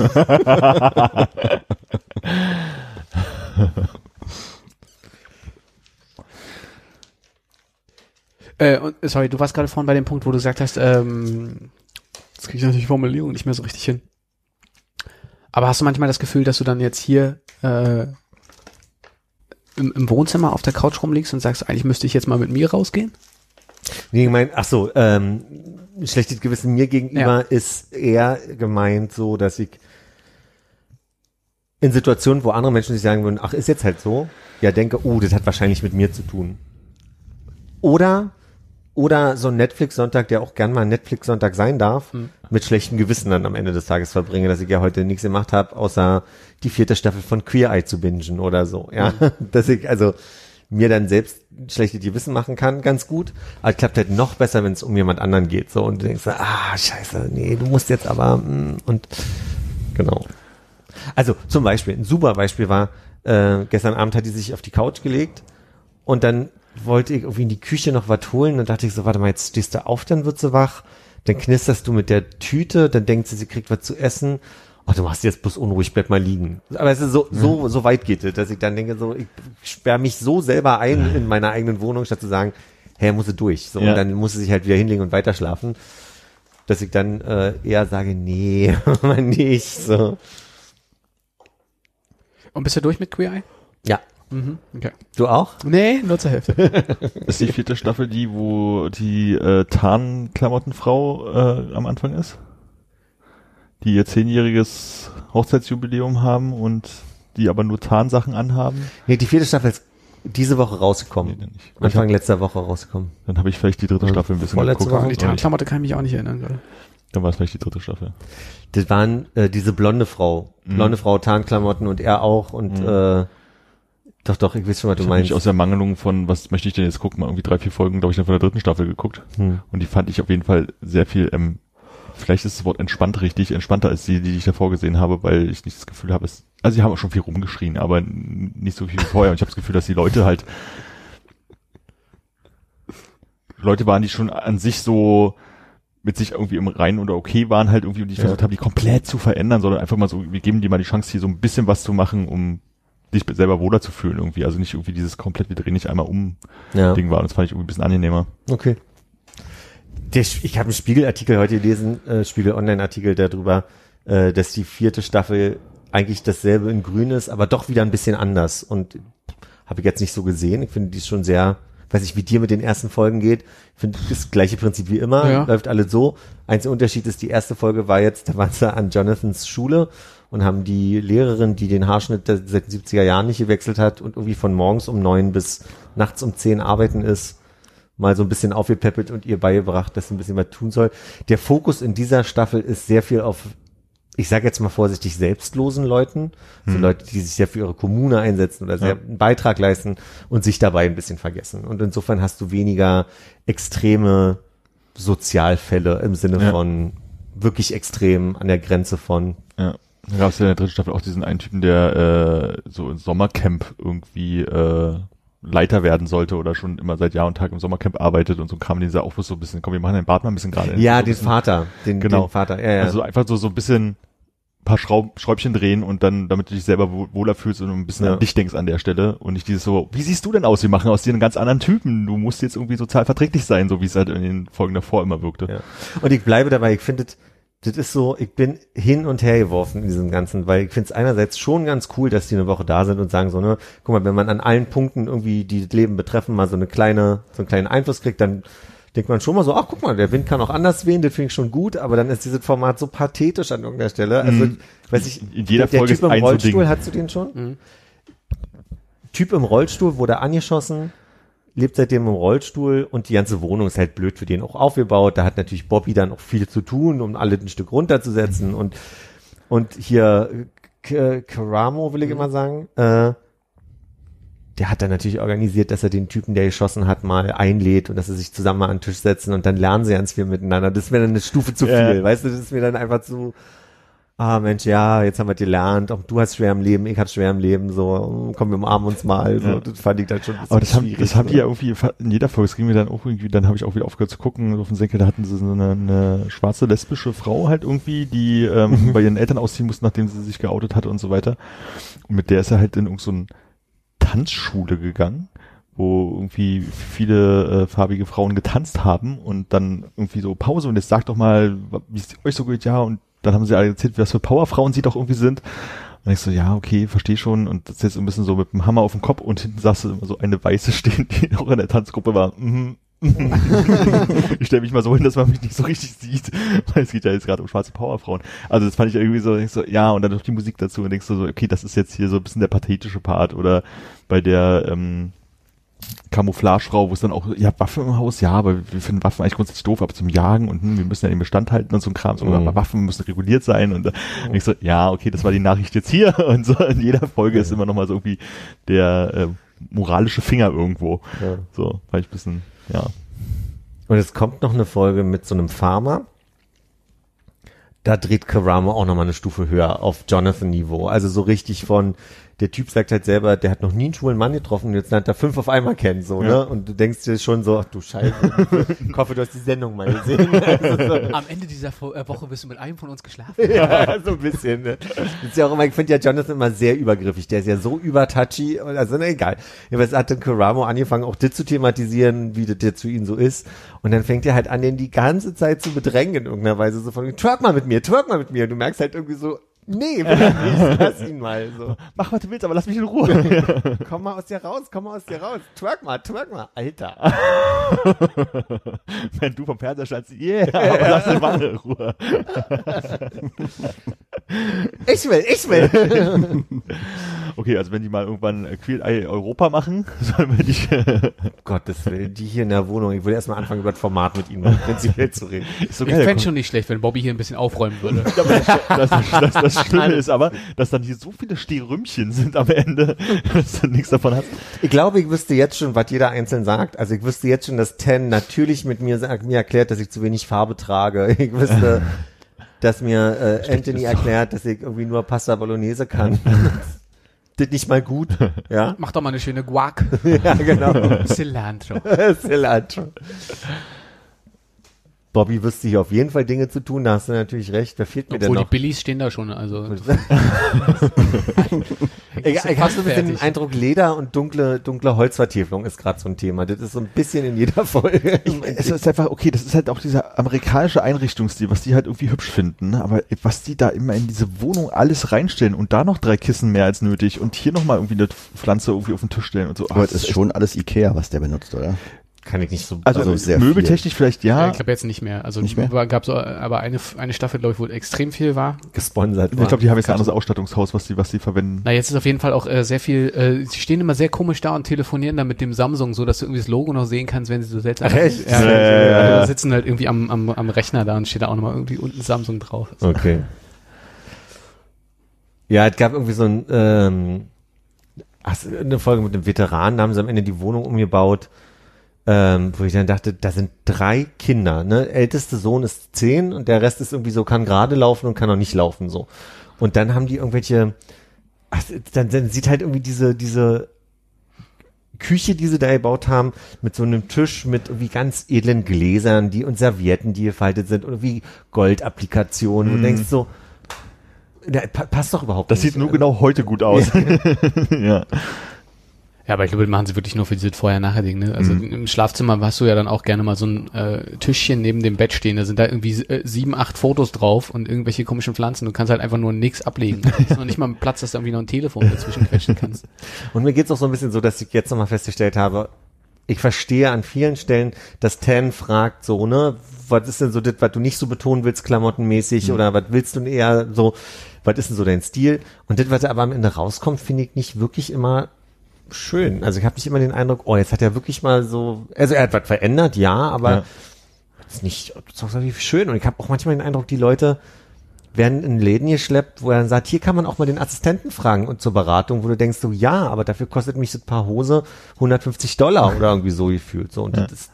äh, und, sorry, du warst gerade vorhin bei dem Punkt, wo du gesagt hast, ähm, jetzt kriege ich natürlich die Formulierung nicht mehr so richtig hin. Aber hast du manchmal das Gefühl, dass du dann jetzt hier äh, im, im Wohnzimmer auf der Couch rumliegst und sagst, eigentlich müsste ich jetzt mal mit mir rausgehen? Nee, gemeint, ach so, ähm, schlechtes Gewissen mir gegenüber Ja. ist eher gemeint so, dass ich in Situationen, wo andere Menschen sich sagen würden, ach, ist jetzt halt so, ja, denke, oh, das hat wahrscheinlich mit mir zu tun. Oder, oder so ein Netflix-Sonntag, der auch gern mal ein Netflix-Sonntag sein darf, mit schlechtem Gewissen dann am Ende des Tages verbringe, dass ich ja heute nichts gemacht habe, außer die vierte Staffel von Queer Eye zu bingen oder so, ja. Dass ich, also, mir dann selbst ein schlechtes Gewissen machen kann, ganz gut. Aber klappt halt noch besser, wenn es um jemand anderen geht. So, und du denkst, ah, scheiße, nee, du musst jetzt aber, mm, und, genau. Also, zum Beispiel, ein super Beispiel war, äh, gestern Abend hat die sich auf die Couch gelegt und dann wollte ich irgendwie in die Küche noch was holen und dachte ich so, warte mal, jetzt stehst du auf, dann wird sie wach, dann knisterst du mit der Tüte, dann denkt sie, sie kriegt was zu essen. Oh, du machst jetzt bloß unruhig, bleib mal liegen. Aber es ist so, so, so weit geht es, dass ich dann denke, so, ich sperre mich so selber ein in meiner eigenen Wohnung, statt zu sagen, hey, muss sie durch. So, Ja. und dann muss sie sich halt wieder hinlegen und weiter schlafen. Dass ich dann äh, eher sage, nee, mal nicht. So. Und bist du durch mit Queer Eye? Ja. Mhm. Okay. Du auch? Nee, nur zur Hälfte. Ist die vierte Staffel die, wo die äh, Tarnklamottenfrau äh, am Anfang ist? Die ihr zehnjähriges Hochzeitsjubiläum haben und die aber nur Tarnsachen anhaben? Nee, die vierte Staffel ist diese Woche rausgekommen. Nee, nicht. Anfang letzter Woche rausgekommen. Dann habe ich vielleicht die dritte Staffel ein bisschen vorletzte geguckt. Woche. Die Tarnklamotte kann ich mich auch nicht erinnern gerade. Dann war es vielleicht die dritte Staffel. Das waren äh, diese blonde Frau. Blonde Frau, Tarnklamotten und er auch und äh, doch, doch, ich weiß schon, was du Ich habe mich meinst. aus der Mangelung von, was möchte ich denn jetzt gucken, mal irgendwie drei, vier Folgen, glaube ich, dann von der dritten Staffel geguckt. Hm. Und die fand ich auf jeden Fall sehr viel, ähm, vielleicht ist das Wort entspannt richtig, entspannter als die, die ich davor gesehen habe, weil ich nicht das Gefühl habe, es, also sie haben auch schon viel rumgeschrien, aber nicht so viel wie vorher. Und ich habe das Gefühl, dass die Leute halt Leute waren, die schon an sich so mit sich irgendwie im Reinen oder okay waren halt irgendwie und die Ja. versucht haben, die komplett zu verändern, sondern einfach mal so, wir geben dir mal die Chance, hier so ein bisschen was zu machen, um dich selber wohler zu fühlen irgendwie. Also nicht irgendwie dieses komplett, wir drehen nicht einmal um Ja. Ding war. Und das fand ich irgendwie ein bisschen angenehmer. Okay. Der, ich habe einen Spiegelartikel heute gelesen, äh, Spiegel Online-Artikel darüber, äh, dass die vierte Staffel eigentlich dasselbe in Grün ist, aber doch wieder ein bisschen anders. Und habe ich jetzt nicht so gesehen. Ich finde die ist schon sehr, weiß ich, wie dir mit den ersten Folgen geht. Ich finde das gleiche Prinzip wie immer, Ja. läuft alles so. Einziger Unterschied ist, die erste Folge war jetzt, da waren sie an Jonathans Schule und haben die Lehrerin, die den Haarschnitt seit den 70er Jahren nicht gewechselt hat und irgendwie von morgens um neun bis nachts um zehn arbeiten ist, mal so ein bisschen aufgepäppelt und ihr beigebracht, dass sie ein bisschen was tun soll. Der Fokus in dieser Staffel ist sehr viel auf, ich sage jetzt mal vorsichtig, selbstlosen Leuten, so Leute, die sich sehr für ihre Kommune einsetzen oder sehr Ja. einen Beitrag leisten und sich dabei ein bisschen vergessen. Und insofern hast du weniger extreme Sozialfälle im Sinne Ja. von wirklich extrem an der Grenze von Ja. Da gab es ja in der dritten Staffel auch diesen einen Typen, der äh, so im Sommercamp irgendwie äh, Leiter werden sollte oder schon immer seit Jahr und Tag im Sommercamp arbeitet und so kam dieser auch so ein bisschen, komm, wir machen den Bart mal ein bisschen gerade. ja, so den bisschen, Vater, den, Genau. den Vater, ja, ja. Also einfach so, so ein bisschen ein paar Schraub, Schräubchen drehen und dann, damit du dich selber wohl- wohler fühlst und ein bisschen Ja. an dich denkst an der Stelle und nicht dieses so, wie siehst du denn aus? Wir machen aus dir einen ganz anderen Typen. Du musst jetzt irgendwie sozial verträglich sein, so wie es halt in den Folgen davor immer wirkte. Ja. Und ich bleibe dabei, ich finde, das- ist so, ich bin hin und her geworfen in diesem Ganzen, weil ich finde es einerseits schon ganz cool, dass die eine Woche da sind und sagen so, ne, guck mal, wenn man an allen Punkten irgendwie, die das Leben betreffen, mal so eine kleine, so einen kleinen Einfluss kriegt, dann denkt man schon mal so, ach guck mal, der Wind kann auch anders wehen, das finde ich schon gut, aber dann ist dieses Format so pathetisch an irgendeiner Stelle. Also, Mhm. weiß ich, In jeder der Folge Typ ist im so Rollstuhl, Ding. hast du den schon? Mhm. Typ im Rollstuhl wurde angeschossen, lebt seitdem im Rollstuhl und die ganze Wohnung ist halt blöd für den auch aufgebaut. Da hat natürlich Bobby dann auch viel zu tun, um alle ein Stück runterzusetzen und und hier Karamo will ich immer sagen, äh, der hat dann natürlich organisiert, dass er den Typen, der geschossen hat, mal einlädt und dass sie sich zusammen mal an den Tisch setzen und dann lernen sie ganz viel miteinander. Das ist mir dann eine Stufe zu Ja. viel, weißt du, das ist mir dann einfach zu, ah Mensch, ja, jetzt haben wir gelernt, auch du hast schwer im Leben, ich hatte schwer im Leben, so, mm, komm, wir umarmen uns mal, so, Ja. das fand ich dann schon Aber das haben, das haben die so. ja irgendwie in jeder Folge, es ging mir dann auch irgendwie, dann habe ich auch wieder aufgehört zu gucken, auf dem Senkel, da hatten sie so eine, eine schwarze lesbische Frau halt irgendwie, die ähm, bei ihren Eltern ausziehen musste, nachdem sie sich geoutet hatte und so weiter. Und mit der ist er halt in irgendeine so Tanzschule gegangen, wo irgendwie viele äh, farbige Frauen getanzt haben und dann irgendwie so Pause und jetzt sagt doch mal, wie es euch so geht, ja, und dann haben sie alle erzählt, was für Powerfrauen sie doch irgendwie sind. Und ich so, ja, okay, verstehe schon. Und das ist jetzt ein bisschen so mit dem Hammer auf dem Kopf und hinten saß immer so eine Weiße stehen, die auch in der Tanzgruppe war. Mhm. ich stelle mich mal so hin, dass man mich nicht so richtig sieht, weil es geht ja jetzt gerade um schwarze Powerfrauen. Also das fand ich irgendwie so, ich so, ja, und dann noch die Musik dazu und denkst du so, okay, das ist jetzt hier so ein bisschen der pathetische Part oder bei der ähm, Camouflagefrau, wo es dann auch, ja, Waffen im Haus, ja, aber wir finden Waffen eigentlich grundsätzlich doof, aber zum Jagen und hm, wir müssen ja den Bestand halten und so ein Kram, so, Mhm. aber Waffen müssen reguliert sein und, äh, und ich so, ja, okay, das war die Nachricht jetzt hier und so in jeder Folge ist immer noch mal so irgendwie der äh, moralische Finger irgendwo. Ja. So, weil ich ein bisschen, ja. Und es kommt noch eine Folge mit so einem Farmer. Da dreht Karamo auch nochmal eine Stufe höher auf Jonathan-Niveau. Also so richtig von, der Typ sagt halt selber, der hat noch nie einen schwulen Mann getroffen und jetzt lernt er fünf auf einmal kennen, so, Ja. ne? Und du denkst dir schon so, ach du Scheiße, ich hoffe, du hast die Sendung mal gesehen. Also so, Am Ende dieser äh, Woche wirst du mit einem von uns geschlafen. ja, so ein bisschen. Ne? Das ist ja auch immer, ich finde ja Jonathan immer sehr übergriffig. Der ist ja so übertouchy. Also, na egal. Jedenfalls hat dann Karamo angefangen, auch das zu thematisieren, wie das jetzt zu ihm so ist. Und dann fängt er halt an, den die ganze Zeit zu bedrängen in irgendeiner Weise. So von, twerk mal mit mir, twerk mal mit mir. Und du merkst halt irgendwie so, nee, will ich nicht, lass ihn mal. So, Mach, was du willst, aber lass mich in Ruhe. komm mal aus dir raus, komm mal aus dir raus. Twerk mal, twerk mal. Alter. Wenn du vom Fernseher standst, yeah, aber lass den Mann in Ruhe. Ich will, ich will. Okay, also wenn die mal irgendwann Queer Eye Europa machen, sollen wir nicht, äh, Gottes Willen, die hier in der Wohnung. Ich will erstmal anfangen, über das Format mit ihnen prinzipiell zu reden. ist so Ich geil. fände schon nicht schlecht, wenn Bobby hier ein bisschen aufräumen würde. das, das, das, das Schlimme ist aber, dass dann hier so viele Stehrümchen sind am Ende, dass du nichts davon hast. Ich glaube, ich wüsste jetzt schon, was jeder einzeln sagt. Also ich wüsste jetzt schon, dass Ten natürlich mit mir sagt, mir erklärt, dass ich zu wenig Farbe trage. Ich wüsste, dass mir äh, Anthony erklärt, dass ich irgendwie nur Pasta Bolognese kann. das nicht mal gut. Ja, Mach doch mal eine schöne Guac. ja genau. Cilantro. Cilantro. Bobby wüsste hier auf jeden Fall Dinge zu tun, da hast du natürlich recht. Wer fehlt mir Obwohl denn die noch? Billies stehen da schon, also. Ich, ich habe so ein bisschen den. Eindruck, Leder und dunkle, dunkle Holzvertäfelung ist gerade so ein Thema. Das ist so ein bisschen in jeder Folge. Es ist einfach, okay, das ist halt auch dieser amerikanische Einrichtungsstil, was die halt irgendwie hübsch finden, ne? aber was die da immer in diese Wohnung alles reinstellen und da noch drei Kissen mehr als nötig und hier nochmal irgendwie eine Pflanze irgendwie auf den Tisch stellen und so. Aber es ist schon alles Ikea, was der benutzt, oder? Kann ich nicht so. also, also sehr möbeltechnisch vielleicht Ja, ja. ich glaube jetzt nicht mehr. Also Nicht mehr? Gab so, aber eine, eine Staffel, glaube ich, wo extrem viel war. gesponsert ich war. glaube, die haben jetzt ein anderes Ausstattungshaus, was die, was die verwenden. Na, jetzt ist auf jeden Fall auch äh, sehr viel, äh, sie stehen immer sehr komisch da und telefonieren da mit dem Samsung, so dass du irgendwie das Logo noch sehen kannst, wenn sie so seltsam Ach, echt? Ja, Ja, ja, ja, sitzen halt irgendwie am, am, am Rechner da und steht da auch nochmal irgendwie unten Samsung drauf. Okay. Ja, es gab irgendwie so ein, ähm, ach, eine Folge mit einem Veteranen, da haben sie am Ende die Wohnung umgebaut, ähm, wo ich dann dachte, da sind drei Kinder, ne? Älteste Sohn ist zehn und der Rest ist irgendwie so, kann gerade laufen und kann noch nicht laufen, so. Und dann haben die irgendwelche, ach, dann, dann sieht halt irgendwie diese, diese Küche, die sie da gebaut haben, mit so einem Tisch mit irgendwie ganz edlen Gläsern, die und Servietten, die gefaltet sind und irgendwie Goldapplikationen. Und du denkst so, na, pa passt doch überhaupt Das nicht. sieht nur genau heute gut aus. ja. Ja, aber ich glaube, das machen sie wirklich nur für dieses Vorher-Nachher-Ding. Ne? Also im Schlafzimmer hast du ja dann auch gerne mal so ein äh, Tischchen neben dem Bett stehen. Da sind da irgendwie äh, sieben, acht Fotos drauf und irgendwelche komischen Pflanzen. Du kannst halt einfach nur nichts ablegen. Da ist noch nicht mal ein Platz, dass du irgendwie noch ein Telefon dazwischen quetschen kannst. Und mir geht's auch so ein bisschen so, dass ich jetzt nochmal festgestellt habe, ich verstehe an vielen Stellen, dass Tan fragt so, ne, was ist denn so das, was du nicht so betonen willst, klamottenmäßig, oder was willst du eher so, was ist denn so dein Stil? Und das, was aber am Ende rauskommt, finde ich nicht wirklich immer schön. Also ich habe nicht immer den Eindruck, oh, jetzt hat er wirklich mal so, also er hat was verändert, ja, aber Ja. das ist nicht das ist auch relativ schön. Und ich habe auch manchmal den Eindruck, die Leute werden in Läden geschleppt, wo er dann sagt, hier kann man auch mal den Assistenten fragen und zur Beratung, wo du denkst so, ja, aber dafür kostet mich das Paar Hose 150 Dollar oder irgendwie so gefühlt. So, und das ist,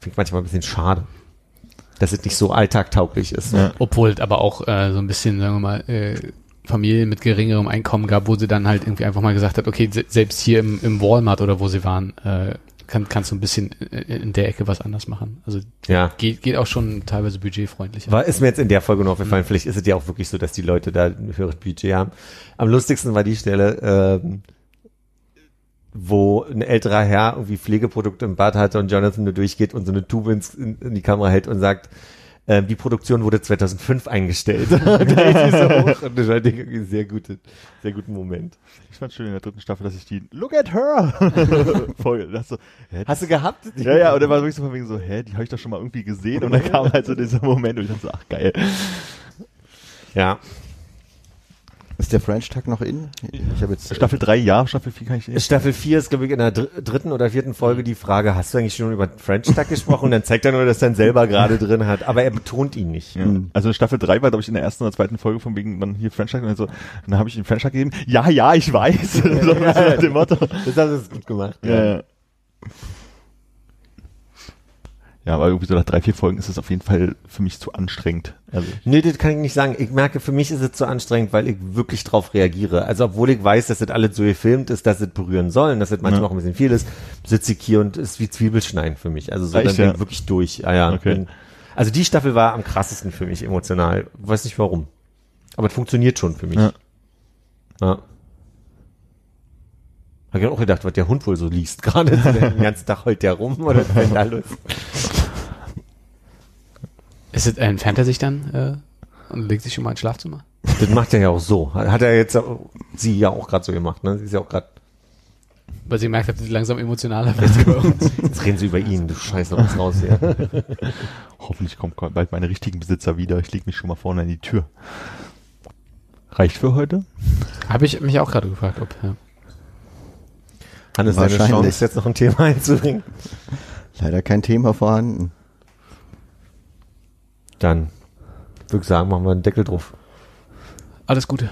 finde ich manchmal ein bisschen schade, dass es nicht so alltagtauglich ist. Ja. Obwohl aber auch äh, so ein bisschen, sagen wir mal, äh, Familien mit geringerem Einkommen gab, wo sie dann halt irgendwie einfach mal gesagt hat, okay, se selbst hier im, im Walmart oder wo sie waren, äh, kann, kannst du ein bisschen in, in der Ecke was anders machen. Also Ja. geht, geht auch schon teilweise budgetfreundlicher. War, ist mir jetzt in der Folge nur aufgefallen, vielleicht ist es ja auch wirklich so, dass die Leute da ein höheres Budget haben. Am lustigsten war die Stelle, ähm, wo ein älterer Herr irgendwie Pflegeprodukte im Bad hatte und Jonathan nur durchgeht und so eine Tube in, in die Kamera hält und sagt, Ähm, die Produktion wurde 2005 eingestellt. da ist so und das war irgendwie sehr gute, sehr guten Moment. Ich fand schön in der dritten Staffel, dass ich die Look at her Folge, das so, hä, Hast du gehabt? ja, ja, und dann war wirklich so von wegen so, hä, die habe ich doch schon mal irgendwie gesehen und dann kam halt so dieser Moment und ich dachte so, ach geil. Ja. Ist der French Tag noch in? Ich habe jetzt Staffel 3 ja, Staffel 4 kann ich nicht. Staffel 4 ist, glaube ich, in der dr dritten oder vierten Folge die Frage, hast du eigentlich schon über French Tuck gesprochen? Und dann zeigt er nur, dass er ihn selber gerade drin hat. Aber er betont ihn nicht. Ja. Also in Staffel 3 war, glaube ich, in der ersten oder zweiten Folge von wegen man hier French Tag und dann so, und dann habe ich ihm French Tag gegeben. Ja, ja, ich weiß. so mit dem Motto. Das hast du gut gemacht. Ja, ja. Ja, aber irgendwie so nach drei, vier Folgen ist es auf jeden Fall für mich zu anstrengend. Also, Nee, das kann ich nicht sagen. Ich merke, für mich ist es zu anstrengend, weil ich wirklich drauf reagiere. Also obwohl ich weiß, dass das alles so gefilmt ist, dass es berühren soll und dass es manchmal Ja. auch ein bisschen viel ist, sitze ich hier und ist wie Zwiebelschneiden für mich. Also so Echt, dann bin ja? ich wirklich durch. Ah, ja. Okay. Bin- Also die Staffel war am krassesten für mich emotional. Weiß nicht warum. Aber es funktioniert schon für mich. Ja. Ja. Hab ich auch gedacht, was der Hund wohl so liest. Gerade den ganzen Tag heult der rum oder was da los? Ist es, entfernt er sich dann äh, und legt sich schon mal ins Schlafzimmer? Das macht er ja auch so. Hat er jetzt auch- sie ja auch gerade so gemacht. Ne? Sie ist ja auch gerade. Weil sie gemerkt hat, dass sie langsam emotionaler wird uns. Jetzt reden sie über ihn. Du scheiß noch was raus hier. hoffentlich kommt bald meine richtigen Besitzer wieder. Ich leg mich schon mal vorne an die Tür. Reicht für heute? Habe ich mich auch gerade gefragt, ob. Ja. Hannes, deine Wahrscheinlich. Chance, jetzt noch ein Thema einzubringen. leider kein Thema vorhanden. Dann würde ich sagen, machen wir einen Deckel drauf. Alles Gute.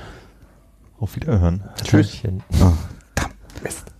Auf Wiederhören. Tschüss. Oh. Mist.